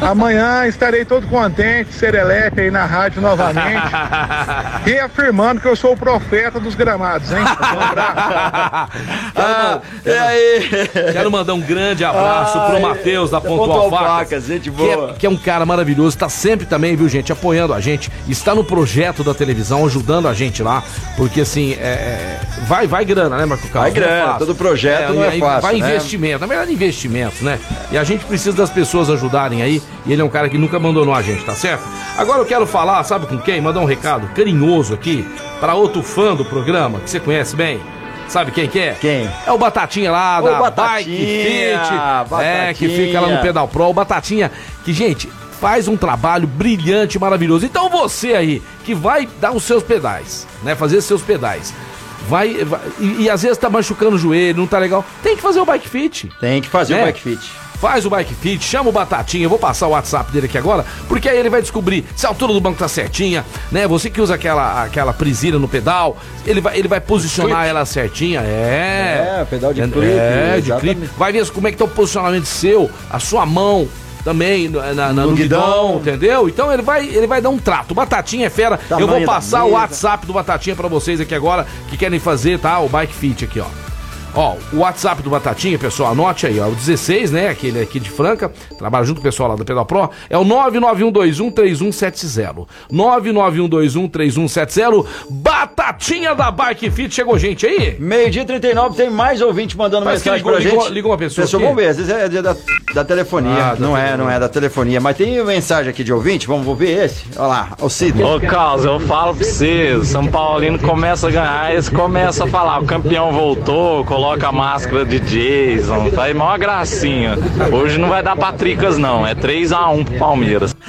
Amanhã estarei todo contente, serelepe aí na rádio novamente, [laughs] reafirmando que eu sou o profeta dos gramados, hein? [laughs] Um abraço. Ah, e aí? Quero mandar um grande abraço Ai, pro Matheus da Pontual Pontual Facas. Gente que é- boa. Que é, um cara maravilhoso, tá sempre também, viu, gente, apoiando a gente. Está no projeto da televisão, ajudando a gente lá. Porque assim, é, é, vai, vai grana, né, Marco Carlos? Vai é grana, fácil. todo projeto não é aí fácil, Vai né? investimento, na verdade, investimentos, né? E a gente precisa das pessoas ajudarem aí. E ele é um cara que nunca abandonou a gente, tá certo? Agora eu quero falar, sabe com quem? Mandar um recado carinhoso aqui para outro fã do programa que você conhece bem. Sabe quem que é? Quem? É o Batatinha lá Ô, da Batatinha, Bike Fit. É, que Batatinha. fica lá no Pedal Pro. O Batatinha, que, gente, faz um trabalho brilhante, maravilhoso. Então você aí, que vai dar os seus pedais, né? Fazer seus pedais. Vai, vai- e, e às vezes tá machucando o joelho, não tá legal. Tem que fazer o Bike Fit. Tem que fazer É. o bike fit. Faz o Bike Fit, chama o Batatinha, eu vou passar o WhatsApp dele aqui agora, porque aí ele vai descobrir se a altura do banco tá certinha, né? Você que usa aquela, aquela prisilha no pedal, ele vai, ele vai posicionar ela certinha, é. É, pedal de É, clipe, É, de clipe. Vai ver como é que tá o posicionamento seu, a sua mão também na- na- No no guidão. guidão, entendeu? Então ele vai, ele vai dar um trato. Batatinha é fera. eu Tamanho vou da passar o. WhatsApp do Batatinha pra vocês aqui agora que querem fazer, tá? O Bike Fit aqui, ó. Ó, o WhatsApp do Batatinha, pessoal, anote aí, ó. O 16, né? Aquele aqui de Franca, trabalha junto com o pessoal lá da Pedal Pro, é o 991213170. 991213170. Batatinha da Bike Fit, chegou gente aí? Meio-dia 39, tem mais ouvinte mandando Parece que mensagem ligou- pra gente. ligou- ligou uma pessoa aqui. vamos ver, às vezes é da, da telefonia. Ah, da não é, não é da telefonia. Mas tem mensagem aqui de ouvinte, vamos ver esse? Olha lá, o Sidney. Ô Carlos, eu falo pra você, o São Paulino começa a ganhar, eles começam a falar, o campeão voltou, coloca a máscara de Jason, faz mó gracinha. Hoje não vai dar pra tricas não, é 3x1 pro Palmeiras. [laughs]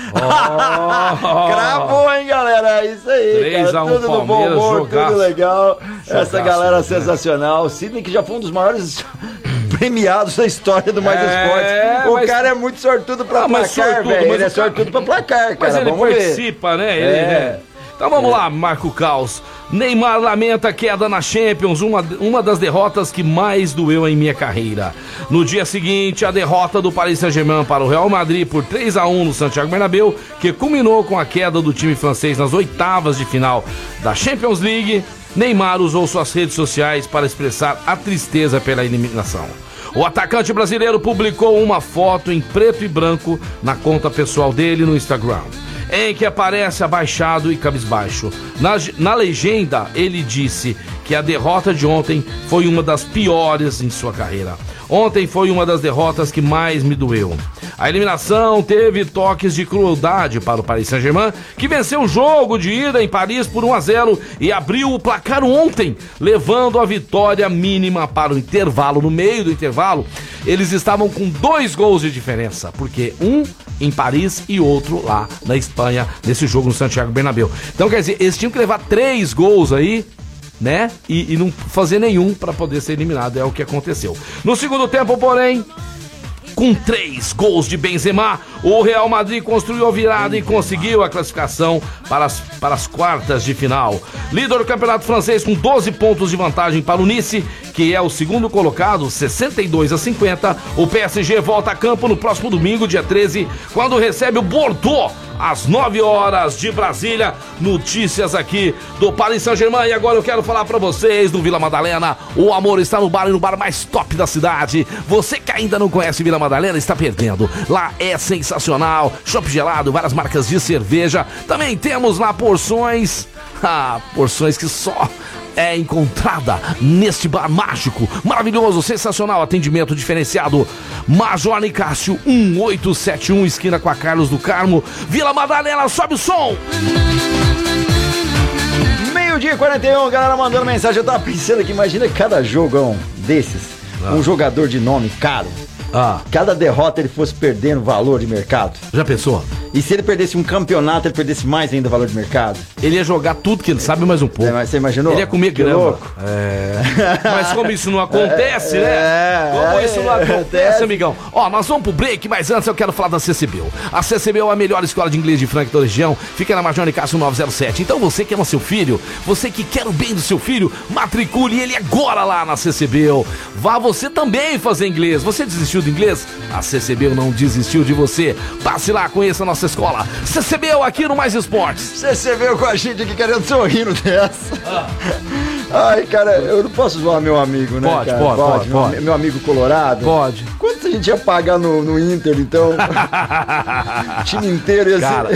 Cravou, hein, galera? É Isso aí. 3 cara. a 1 tudo no bom Palmeiras, humor, jogaço. tudo legal. Essa Jogaço, galera né? sensacional. Sidney, que já foi um dos maiores [laughs] premiados da história do Mais É, Esportes. O mas- cara é muito sortudo pra Ah, placar, sortudo, velho. Ele é sortudo pra placar, cara. Mas ele Vamos ver. participa, né? Ele, É. né? Então vamos lá, Marco Caos. Neymar lamenta queda na Champions, uma, uma das derrotas que mais doeu em minha carreira. No dia seguinte, a derrota do Paris Saint-Germain para o Real Madrid por 3 a 1 no Santiago Bernabéu, que culminou com a queda do time francês nas oitavas de final da Champions League. Neymar usou suas redes sociais para expressar a tristeza pela eliminação. O atacante brasileiro publicou uma foto em preto e branco na conta pessoal dele no Instagram, em que aparece abaixado e cabisbaixo. Na, na legenda, ele disse que a derrota de ontem foi uma das piores em sua carreira. Ontem foi uma das derrotas que mais me doeu. A eliminação teve toques de crueldade para o Paris Saint-Germain, que venceu o jogo de ida em Paris por 1 a 0 e abriu o placar ontem, levando a vitória mínima para o intervalo. No meio do intervalo, eles estavam com dois gols de diferença, porque um em Paris e outro lá na Espanha, nesse jogo no Santiago Bernabéu. Então, quer dizer, eles tinham que levar três gols aí né? E, e não fazer nenhum para poder ser eliminado. É o que aconteceu. No segundo tempo, porém. Com três gols de Benzema, o Real Madrid construiu a virada e conseguiu a classificação para as, para as quartas de final. Líder do campeonato francês com 12 pontos de vantagem para o Nice, que é o segundo colocado, 62 a 50. O PSG volta a campo no próximo domingo, dia 13, quando recebe o Bordeaux às 9 horas de Brasília. Notícias aqui do Paris Saint-Germain. E agora eu quero falar pra vocês do Vila Madalena. O amor está no bar e no bar mais top da cidade. Você que ainda não conhece Vila Madalena está perdendo. Lá é sensacional. Chopp gelado, várias marcas de cerveja. Também temos lá porções. Ah, porções que só é encontrada neste bar mágico, maravilhoso, sensacional, atendimento diferenciado. Major Nicásio 1871, esquina com a Carlos do Carmo, Vila Madalena, sobe o som! Meio-dia e 41, galera mandando mensagem. Eu tava pensando aqui, imagina cada jogão desses, um jogador de nome caro. Ah. Cada derrota ele fosse perdendo valor de mercado. Já pensou? E se ele perdesse um campeonato, ele perdesse mais ainda valor de mercado? Ele ia jogar tudo que ele sabe mais um pouco. Você imaginou? Ele ia comer Que grama. louco. É. [laughs] Mas como isso não acontece, É, né? é, Como é, isso não é, acontece, é. amigão. Ó, nós vamos pro break, mas antes eu quero falar da CCBU. A CCBU é a melhor escola de inglês de Franca da região. Fica na Major Cássio 907. Então você que ama seu filho, você que quer o bem do seu filho, matricule ele agora lá na CCBU. Vá você também fazer inglês. Você desistiu do inglês? A CCBU não desistiu de você. Passe lá, conheça a nossa escola. CCBU aqui no Mais Esportes. Você veio com a gente aqui querendo sorrindo dessa. Ai, cara, eu não posso zoar meu amigo, né? Pode, cara? pode, pode, meu, pode. meu amigo colorado. Pode. Quanto a gente ia pagar no, no Inter, então? o [laughs] time inteiro ia ser. Cara,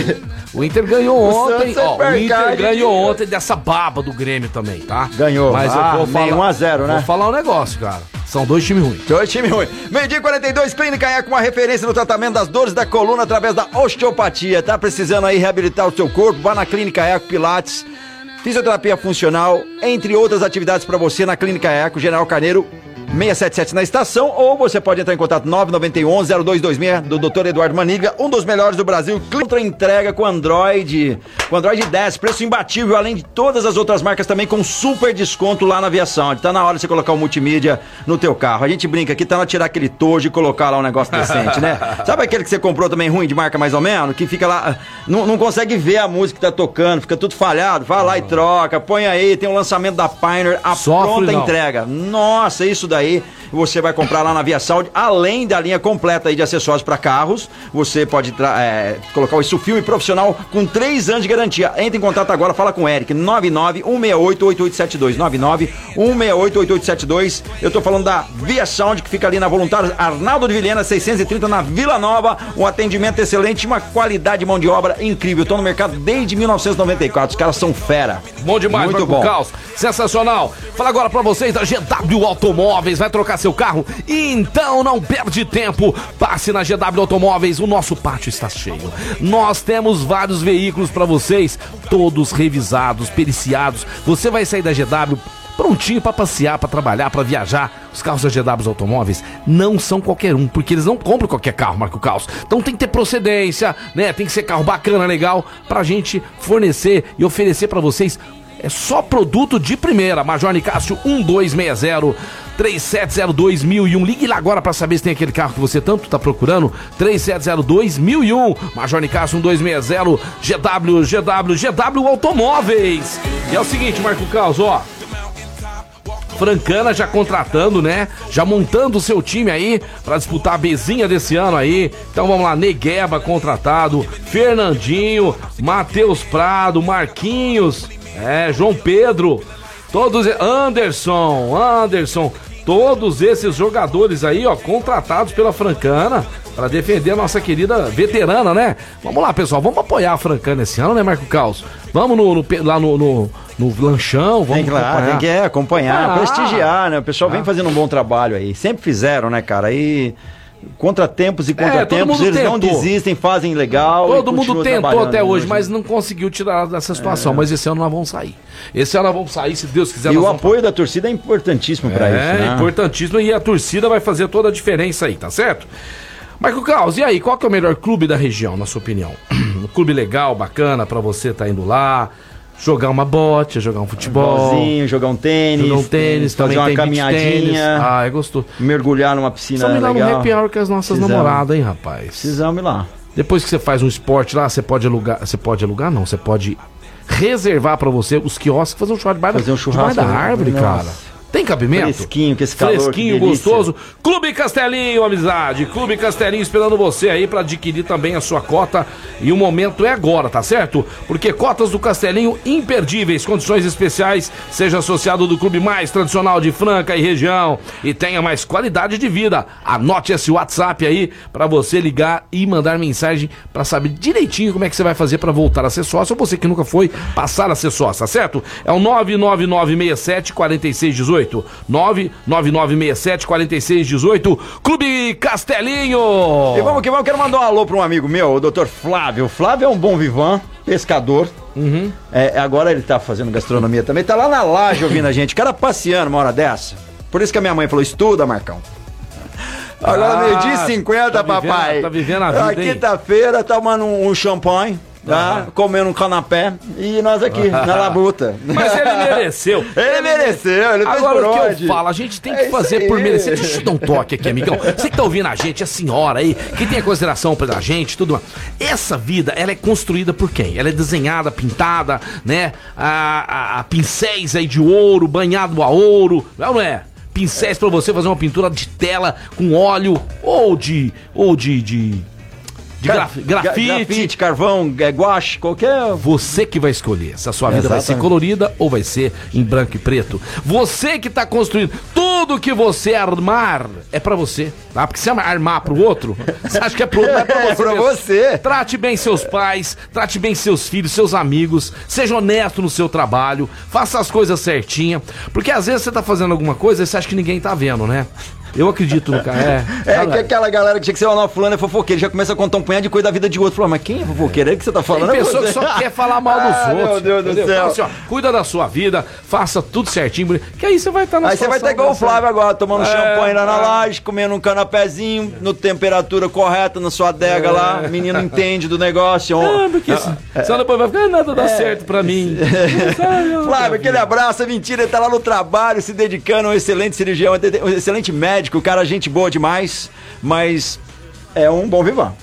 o Inter ganhou [laughs] O ontem. É Ó, o Inter ganhou ontem dessa baba do Grêmio também, tá? Ganhou. Mas Ah, eu vou falar. meio 1 a 0, né? Vou falar um negócio, cara. São dois times ruins. Dois time ruim. Meio-dia e 42, Clínica Eco, uma referência no tratamento das dores da coluna através da osteopatia. Tá precisando aí reabilitar o seu corpo? Vá na Clínica Eco Pilates, fisioterapia funcional, entre outras atividades para você na Clínica Eco, General Carneiro. 677 na estação, ou você pode entrar em contato 991-0226 do Dr. Eduardo Maniga, um dos melhores do Brasil. Outra entrega com Android, com Android 10, preço imbatível, além de todas as outras marcas também com super desconto lá na aviação. Tá na hora de você colocar o multimídia no teu carro. A gente brinca aqui, tá na hora de tirar aquele tojo e colocar lá um negócio decente, né? [laughs] Sabe aquele que você comprou também ruim, de marca mais ou menos? Que fica lá, não, não consegue ver a música que tá tocando, fica tudo falhado. Vai lá e troca, põe aí, tem o lançamento da Pioneer, a Sofre pronta não. entrega. Nossa, isso daí. aí você vai comprar lá na Via Saúde, além da linha completa de acessórios para carros, você pode é, colocar o isso filme profissional com três anos de garantia. Entre em contato agora, fala com o Eric, 99-168-8872, 99-168-8872. Eu tô falando da Via Sound, que fica ali na Voluntários Arnaldo de Vilhena, 630, na Vila Nova. Um atendimento excelente, uma qualidade de mão de obra incrível. Tô no mercado desde 1994. Os caras são fera. Bom demais, Muito Marco bom. Caos. Sensacional. Fala agora pra vocês da GW Automóveis. Vai trocar seu carro? Então não perde tempo. Passe na GW Automóveis. O nosso pátio está cheio. Nós temos vários veículos pra vocês, todos revisados, periciados. Você vai sair da GW prontinho pra passear, pra trabalhar, pra viajar. Os carros da GW Automóveis não são qualquer um, porque eles não compram qualquer carro, Marco Caos. Então tem que ter procedência, né? Tem que ser carro bacana, legal, pra gente fornecer e oferecer pra vocês é só produto de primeira. Major Nicásio 1260 3702 1001. Ligue lá agora pra saber se tem aquele carro que você tanto tá procurando. 3702 1001. Major Nicásio 1260 GW, GW, GW Automóveis. E é o seguinte, Marco Caos, ó. Francana já contratando, né? Já montando o seu time aí pra disputar a bezinha desse ano aí. Então vamos lá, Negueba contratado, Fernandinho, Matheus Prado, Marquinhos, é, João Pedro, todos Anderson, Anderson, todos esses jogadores aí, ó, contratados pela Francana pra defender a nossa querida veterana, né? Vamos lá, pessoal, vamos apoiar a Francana esse ano, né, Marco Caos? Vamos no, no lá no, no, no lanchão, vamos Tem acompanhar. tem que é, acompanhar, Ah. prestigiar, né? O pessoal vem Ah. fazendo um bom trabalho aí. Sempre fizeram, né, cara? Aí, contratempos e É, contratempos, mundo eles não tentou. desistem, fazem legal. Todo mundo tentou até né, hoje, mas não conseguiu tirar dessa situação. Mas esse ano nós vamos sair. Esse ano nós vamos sair, se Deus quiser. E o apoio da torcida é importantíssimo pra é, isso, né? importantíssimo e a torcida vai fazer toda a diferença aí, tá certo? Marco Caos, e aí, qual que é o melhor clube da região, na sua opinião? [clears throat] Um clube legal, bacana pra você tá indo lá, jogar uma bote, jogar um futebol, Golzinho, jogar um tênis, jogar um tênis, fazer uma caminhadinha, Ah, é gostoso. mergulhar numa piscina Precisamos ir lá legal. no happy hour com as nossas Precisamos. namoradas, hein, rapaz? Precisamos ir lá. Depois que você faz um esporte lá, você pode alugar. Você pode alugar, não. Você pode reservar pra você os quiosques, fazer um churrasco debaixo Fazer um churrasco da ali. árvore, Nossa. cara. Tem cabimento? Fresquinho, com esse calor, Fresquinho, que gostoso. Clube Castelinho, amizade. Clube Castelinho esperando você aí pra adquirir também a sua cota. E o momento é agora, tá certo? Porque cotas do Castelinho imperdíveis, condições especiais. Seja associado do clube mais tradicional de Franca e região e tenha mais qualidade de vida. Anote esse WhatsApp aí pra você ligar e mandar mensagem pra saber direitinho como é que você vai fazer pra voltar a ser sócio. Ou você que nunca foi, passar a ser sócio, tá certo? É o 99967 4618. 99967 4618. Clube Castelinho. E vamos que vamos, quero mandar um alô para um amigo meu, o doutor Flávio. O Flávio é um bom vivan, pescador. Uhum. É, agora ele tá fazendo gastronomia também, tá lá na laje ouvindo a gente. O cara passeando uma hora dessa. Por isso que a minha mãe falou: estuda, Marcão. Agora, Ah, meio-dia e 50, tá vivendo- papai. tá vivendo a vida, Ah? Quinta-feira, tomando um, um champanhe, tá? Comendo um canapé. E nós aqui, na [laughs] labuta. Mas ele mereceu. [laughs] Ele mereceu, ele fez Agora por o que onde? eu falo, a gente tem É que isso fazer aí. por merecer. Deixa eu te dar um toque aqui, amigão. Você que tá ouvindo a gente, a senhora aí, que tem a consideração pela gente, tudo mais. Essa vida, ela é construída por quem? Ela é desenhada, pintada, né? A, a- a pincéis aí de ouro, banhado a ouro, não é? ou não é? Pincéis pra você fazer uma pintura de tela com óleo ou de. ou de. de, de graf- Gra- grafite. grafite, carvão, é, guache, qualquer. Você que vai escolher se a sua vida vai ser Exatamente. colorida ou vai ser em branco e preto. Você que tá construindo tudo que você armar é pra você, tá? Porque se armar pro outro, [laughs] você acha que é pro outro, é pra você. É pra mesmo. você. Trate bem seus pais, trate bem seus filhos, seus amigos, seja honesto no seu trabalho, faça as coisas certinha, porque às vezes você tá fazendo alguma coisa e você acha que ninguém tá vendo, né? Eu acredito no cara. É, É que aquela galera que tinha que ser uma fulano é fofoqueiro, já começa a contar um punhado de coisa da vida de outro. Fala, mas quem é fofoqueiro? É que você tá falando? Tem É pessoa que só quer falar mal [laughs] dos Ah, outros. Meu Deus do entendeu? céu. Então, assim, ó, cuida da sua vida, faça tudo certinho, que aí você vai estar na Aí você vai estar igual o Flávio agora, tomando É, champanhe lá na é. laje, comendo um canapézinho, no temperatura correta, na sua adega lá. O menino entende do negócio. Ah, porque se- senão depois vai ficar, "Ah, nada dá certo pra mim. [laughs] Flávio, aquele abraço, é mentira, ele tá lá no trabalho, se dedicando a um excelente cirurgião, um excelente médico, o cara, gente boa demais, mas é um bom vivan.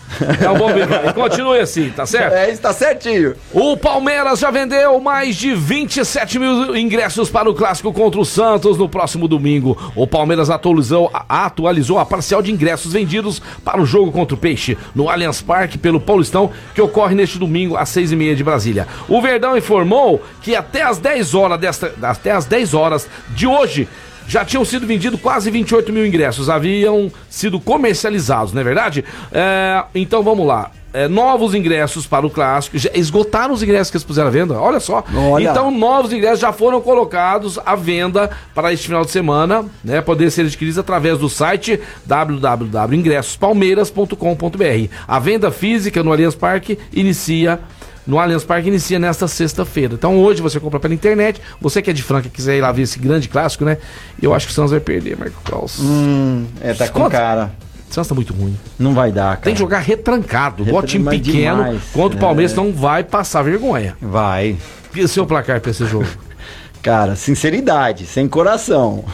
É um bom vivan. E continue assim, tá certo? É, está certinho. O Palmeiras já vendeu mais de 27 mil ingressos para o clássico contra o Santos no próximo domingo. O Palmeiras atualizou, atualizou a parcial de ingressos vendidos para o jogo contra o Peixe no Allianz Parque pelo Paulistão, que ocorre neste domingo às seis e meia de Brasília. O Verdão informou que até às 10 horas desta, até às 10 horas de hoje já tinham sido vendidos quase 28 mil ingressos, haviam sido comercializados, não é verdade? É, então vamos lá. É, novos ingressos para o clássico. Já esgotaram os ingressos que eles puseram à venda. Olha só. Olha. Então, novos ingressos já foram colocados à venda para este final de semana, né? Poder ser adquiridos através do site www.ingressospalmeiras.com.br. A venda física no Allianz Parque inicia no Allianz Parque inicia nesta sexta-feira. Então hoje você compra pela internet. Você que é de Franca quiser ir lá ver esse grande clássico, né? Eu acho que o Santos vai perder, Marco Klaus. Hum, é, tá com cara. O Santos tá muito ruim. Não vai dar, cara. Tem que jogar retrancado. Retran- time pequeno. demais. Contra o Palmeiras É. não vai passar vergonha. Vai. E o seu placar pra esse jogo? [laughs] Cara, sinceridade, sem coração.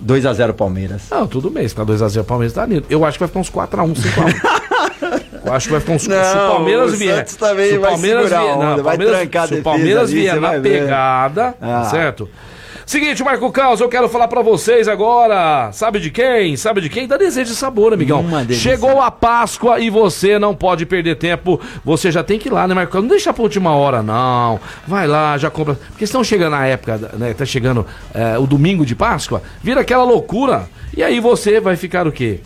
2 a 0 Palmeiras. Não, tudo bem. Se ficar 2x0 o Palmeiras tá lindo. Eu acho que vai ficar uns 4x1, 5x1. [laughs] Eu acho que vai ficar uns. se o Palmeiras o vier. Também se o vai Palmeiras a vier, não, vai Palmeiras- trancar Se o Palmeiras ali, vier na vai pegada, Ah. certo? Seguinte, Marco Caos, eu quero falar pra vocês agora. Sabe de quem? Sabe de quem? Da Desejo de Sabor, amigão. Chegou a Páscoa e você não pode perder tempo. Você já tem que ir lá, né, Marco Caos? Não deixa pra última hora, não. Vai lá, já compra. Porque estão chegando na época, né? Tá chegando é, o domingo de Páscoa, vira aquela loucura. E aí você vai ficar o quê?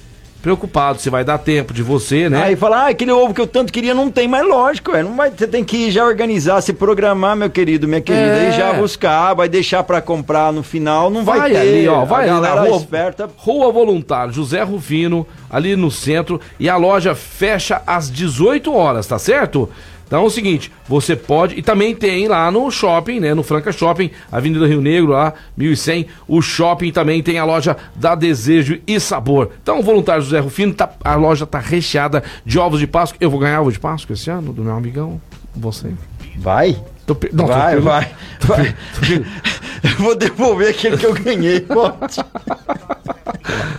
Preocupado se vai dar tempo de você, né? Aí fala, ah, aquele ovo que eu tanto queria não tem, mas lógico, é, não vai, você tem que já organizar, se programar, meu querido, minha querida, É. e já buscar, vai deixar pra comprar no final, não vai, Vai ter. ali, ó, vai ali na rua, esperta. Rua Voluntário, José Rufino, ali no centro, e a loja fecha às 18 horas, tá certo? Então é o seguinte, você pode, e também tem lá no shopping, né, no Franca Shopping, Avenida Rio Negro, lá, 1100, o shopping também tem a loja da Desejo e Sabor. Então voluntário José Rufino, tá, a loja tá recheada de ovos de Páscoa. Eu vou ganhar ovo de Páscoa esse ano, do meu amigão, você. Vai? Tô não, tô vai, per- vai, vai. [laughs] Eu vou devolver aquele que eu ganhei, pode. [laughs]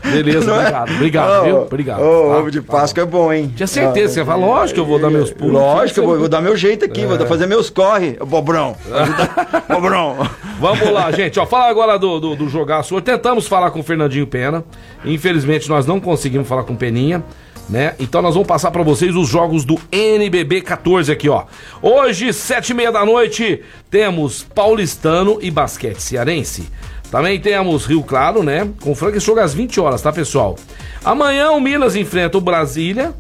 Beleza, é? obrigado, obrigado, Ô, viu? Obrigado. ô, tá? ovo de Páscoa é bom, hein? Tinha certeza, você fala, lógico que eu vou dar meus pulos. Lógico, eu vou, vou dar meu jeito aqui, É. vou fazer meus corre. Bobrão, [laughs] Bobrão. Vamos lá, gente. Ó, fala agora do, do, do jogaço. Tentamos falar com o Fernandinho Pena. Infelizmente, nós não conseguimos falar com o Peninha. Né? Então nós vamos passar pra vocês os jogos do NBB 14 aqui, ó. Hoje, sete e meia da noite, temos Paulistano e Basquete Cearense. Também temos Rio Claro, né? Com Franca jogo às 20 horas, tá, pessoal? Amanhã o Minas enfrenta o Brasília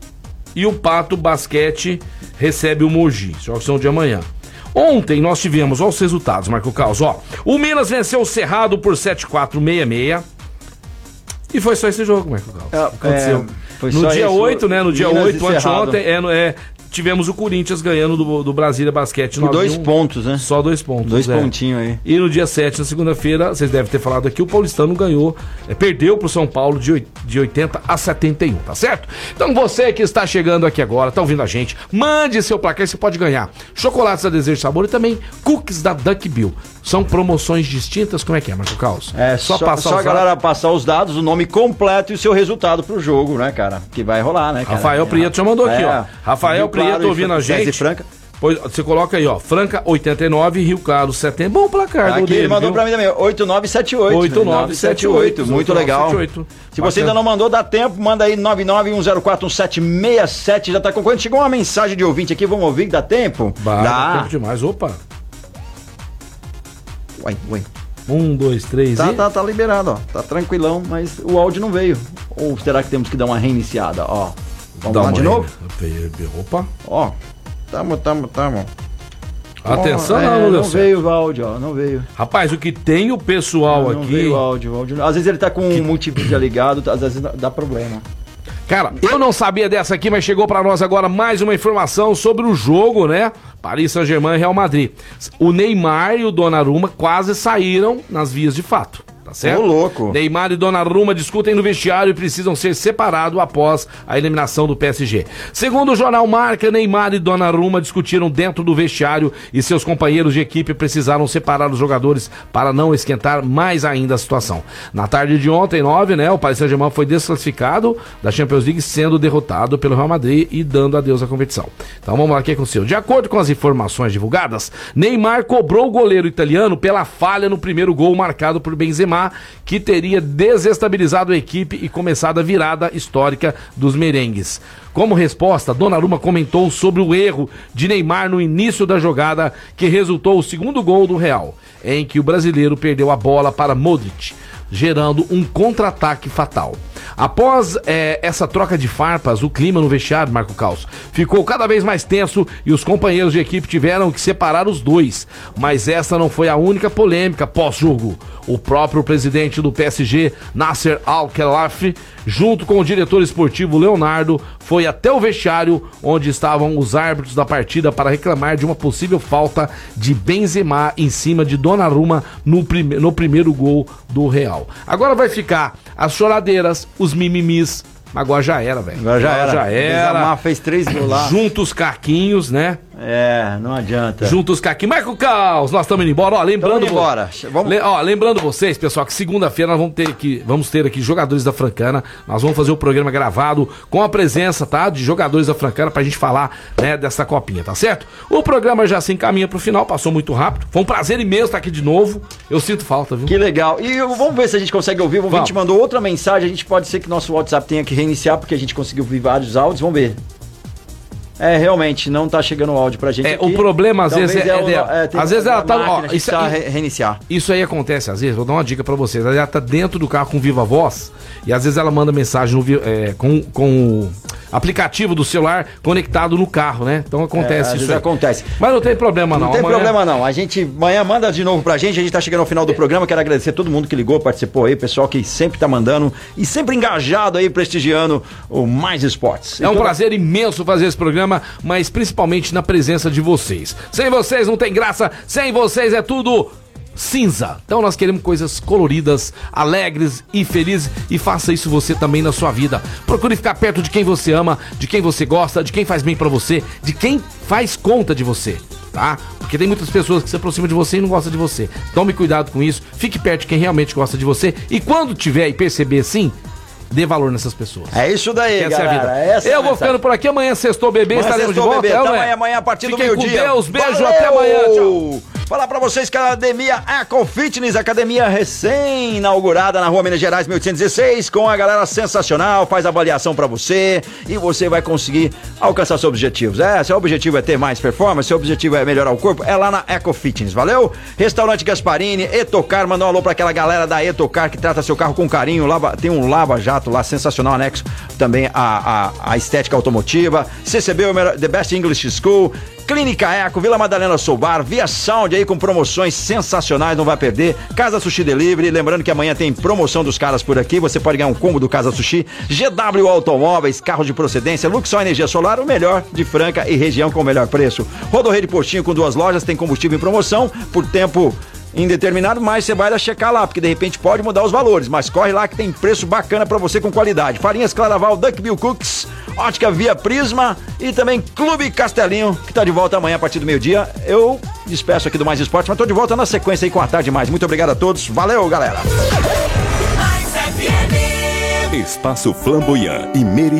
e o Pato Basquete recebe o Mogi. Os jogos são de amanhã. Ontem nós tivemos, ó, os resultados, Marco Caos, ó. O Minas venceu o Cerrado por 7-4-6-6. E foi só esse jogo, Marco Caos. É, Aconteceu. é, no dia esse, 8, né? No dia Minas 8, e Cerrado. anteontem, é, é, tivemos o Corinthians ganhando do, do Brasília Basquete. Por dois 9-1. pontos, né? Só dois pontos. Dois é. pontinhos aí. E no dia 7, na segunda-feira, vocês devem ter falado aqui, o Paulistano ganhou, é, perdeu pro São Paulo de, de 80 a 71, tá certo? Então você que está chegando aqui agora, tá ouvindo a gente, mande seu placar, você pode ganhar chocolates da Desejo de Sabor e também cookies da Duck Bill. São promoções distintas, como é que é, Marco Caos? É só, só, passar a os galera passar os dados, o nome completo e o seu resultado pro jogo, né, cara? Que vai rolar, né, cara? Rafael Prieto já mandou aqui, É. ó. Rafael Rio Claro Prieto e ouvindo a gente. Franca. Pois, você coloca aí, ó. Franca 89, Rio Claro 70. Bom placar, Aqui dele, ele mandou viu? pra mim também, 8978. 8978, Muito legal. 8978. Se você ainda não mandou, dá tempo, manda aí 991041767. Já tá concorrendo. Chegou uma mensagem de ouvinte aqui, vamos ouvir, dá tempo? Bah, dá. dá tempo demais. Opa. Uai, uai. Um, dois, três Tá, e... tá, tá liberado, ó. Tá tranquilão, mas o áudio não veio. Ou será que temos que dar uma reiniciada? Ó. Vamos Dá lá uma de novo? Opa. Ó. Tamo, tamo, tamo. Atenção, não, é, não não veio o áudio, ó. Não veio. Rapaz, o que tem o pessoal não aqui... veio o áudio, o áudio. Às vezes ele tá com o multimídia ligado, às vezes dá problema. Cara, eu não sabia dessa aqui, mas chegou pra nós agora mais uma informação sobre o jogo, né? Paris Saint-Germain e Real Madrid. O Neymar e o Donnarumma quase saíram nas vias de fato, tá certo? Ô, louco. Neymar e Donnarumma discutem no vestiário e precisam ser separados após a eliminação do PSG. Segundo o jornal Marca, Neymar e Donnarumma discutiram dentro do vestiário e seus companheiros de equipe precisaram separar os jogadores para não esquentar mais ainda a situação. Na tarde de ontem, 9, né, o Paris Saint-Germain foi desclassificado da Champions League sendo derrotado pelo Real Madrid e dando adeus à competição. Então vamos lá o que aconteceu. De acordo com as informações divulgadas, Neymar cobrou o goleiro italiano pela falha no primeiro gol marcado por Benzema, que teria desestabilizado a equipe e começado a virada histórica dos merengues. Como resposta, Donnarumma comentou sobre o erro de Neymar no início da jogada que resultou o segundo gol do Real, em que o brasileiro perdeu a bola para Modric, gerando um contra-ataque fatal. Após eh, essa troca de farpas, o clima no vestiário, Marco Caos, ficou cada vez mais tenso e os companheiros de equipe tiveram que separar os dois. Mas essa não foi a única polêmica pós-jogo. O próprio presidente do PSG, Nasser Al-Khelaifi, junto com o diretor esportivo Leonardo, foi até o vestiário onde estavam os árbitros da partida para reclamar de uma possível falta de Benzema em cima de Donnarumma no, prime no primeiro gol do Real. Agora vai ficar as choradeiras, os mimimis. Agora já era, velho. Agora já era. Já era. Benzema fez três gols lá. Junta os caquinhos, né? É, não adianta. Junta os caquinhos. Marco Caos, nós estamos indo embora. Ó, lembrando. Tamo embora. Vamos- Le- ó, lembrando vocês, pessoal, que segunda-feira nós vamos ter aqui, vamos ter aqui jogadores da Francana. Nós vamos fazer o programa gravado com a presença, tá? De jogadores da Francana pra gente falar, né, dessa copinha, tá certo? O programa já se encaminha pro final, passou muito rápido. Foi um prazer imenso estar aqui de novo. Eu sinto falta, viu? Que legal. E vamos ver se a gente consegue ouvir. O Vamos. gente mandou outra mensagem. A gente pode ser que nosso WhatsApp tenha que reiniciar, porque a gente conseguiu ouvir vários áudios. Vamos ver. É, realmente, não tá chegando o áudio pra gente. É, aqui. o problema às Talvez vezes é, o- é- tem às vezes ela tá, ó, isso, precisa re- reiniciar. Isso aí acontece às vezes, vou dar uma dica pra vocês. Ela tá dentro do carro com viva voz e às vezes ela manda mensagem no é, com, com o aplicativo do celular conectado no carro, né? Então É, acontece às isso. aí. acontece. Mas não tem problema não. Não tem Amanhã- problema não. A gente amanhã manda de novo pra gente. A gente tá chegando ao final do programa. Quero agradecer todo mundo que ligou, participou aí, pessoal que sempre tá mandando e sempre engajado aí, prestigiando o Mais Esportes. É um Então, prazer imenso fazer esse programa, mas principalmente na presença de vocês. Sem vocês não tem graça, sem vocês é tudo cinza. Então nós queremos coisas coloridas, alegres e felizes e faça isso você também na sua vida. Procure ficar perto de quem você ama, de quem você gosta, de quem faz bem pra você, de quem faz conta de você. Tá? Porque tem muitas pessoas que se aproximam de você e não gostam de você. Tome cuidado com isso, fique perto de quem realmente gosta de você e quando tiver e perceber assim, dê valor nessas pessoas. É isso daí, Essa é a galera. vida. Essa é eu vou mensagem. ficando por aqui. Amanhã, sextou, bebê. Amanhã estaremos de sextou, volta. bebê. é não é? amanhã a partir do Fiquem meio-dia. com Deus. Beijo. Valeu! Até amanhã. Tchau. Falar pra vocês que a Academia Eco Fitness, academia recém-inaugurada na rua Minas Gerais 1816, com a galera sensacional, faz avaliação pra você e você vai conseguir alcançar seus objetivos. É, seu objetivo é ter mais performance, seu objetivo é melhorar o corpo, é lá na Eco Fitness, valeu? Restaurante Gasparini, Etocar, mandou um alô pra aquela galera da Etocar que trata seu carro com carinho, lava, tem um lava-jato lá sensacional anexo também a, a, a estética automotiva, CCB, The Best English School, Clínica Eco, Vila Madalena Soubar, Via Sound aí com promoções sensacionais, não vai perder. Casa Sushi Delivery, lembrando que amanhã tem promoção dos caras por aqui, você pode ganhar um combo do Casa Sushi, GW Automóveis, carro de procedência, Luxor Energia Solar, o melhor de Franca e região com o melhor preço. Rodorreio de Postinho com duas lojas, tem combustível em promoção por tempo indeterminado, mas você vai lá checar lá, porque de repente pode mudar os valores, mas corre lá que tem preço bacana pra você com qualidade. Farinhas Claraval, Duckbill Cooks, Ótica Via Prisma e também Clube Castelinho, que tá de volta amanhã a partir do meio-dia. Eu despeço aqui do Mais Esporte, mas tô de volta na sequência aí com a tarde mais. Muito obrigado a todos. Valeu, galera. Espaço Flamboyant e Meri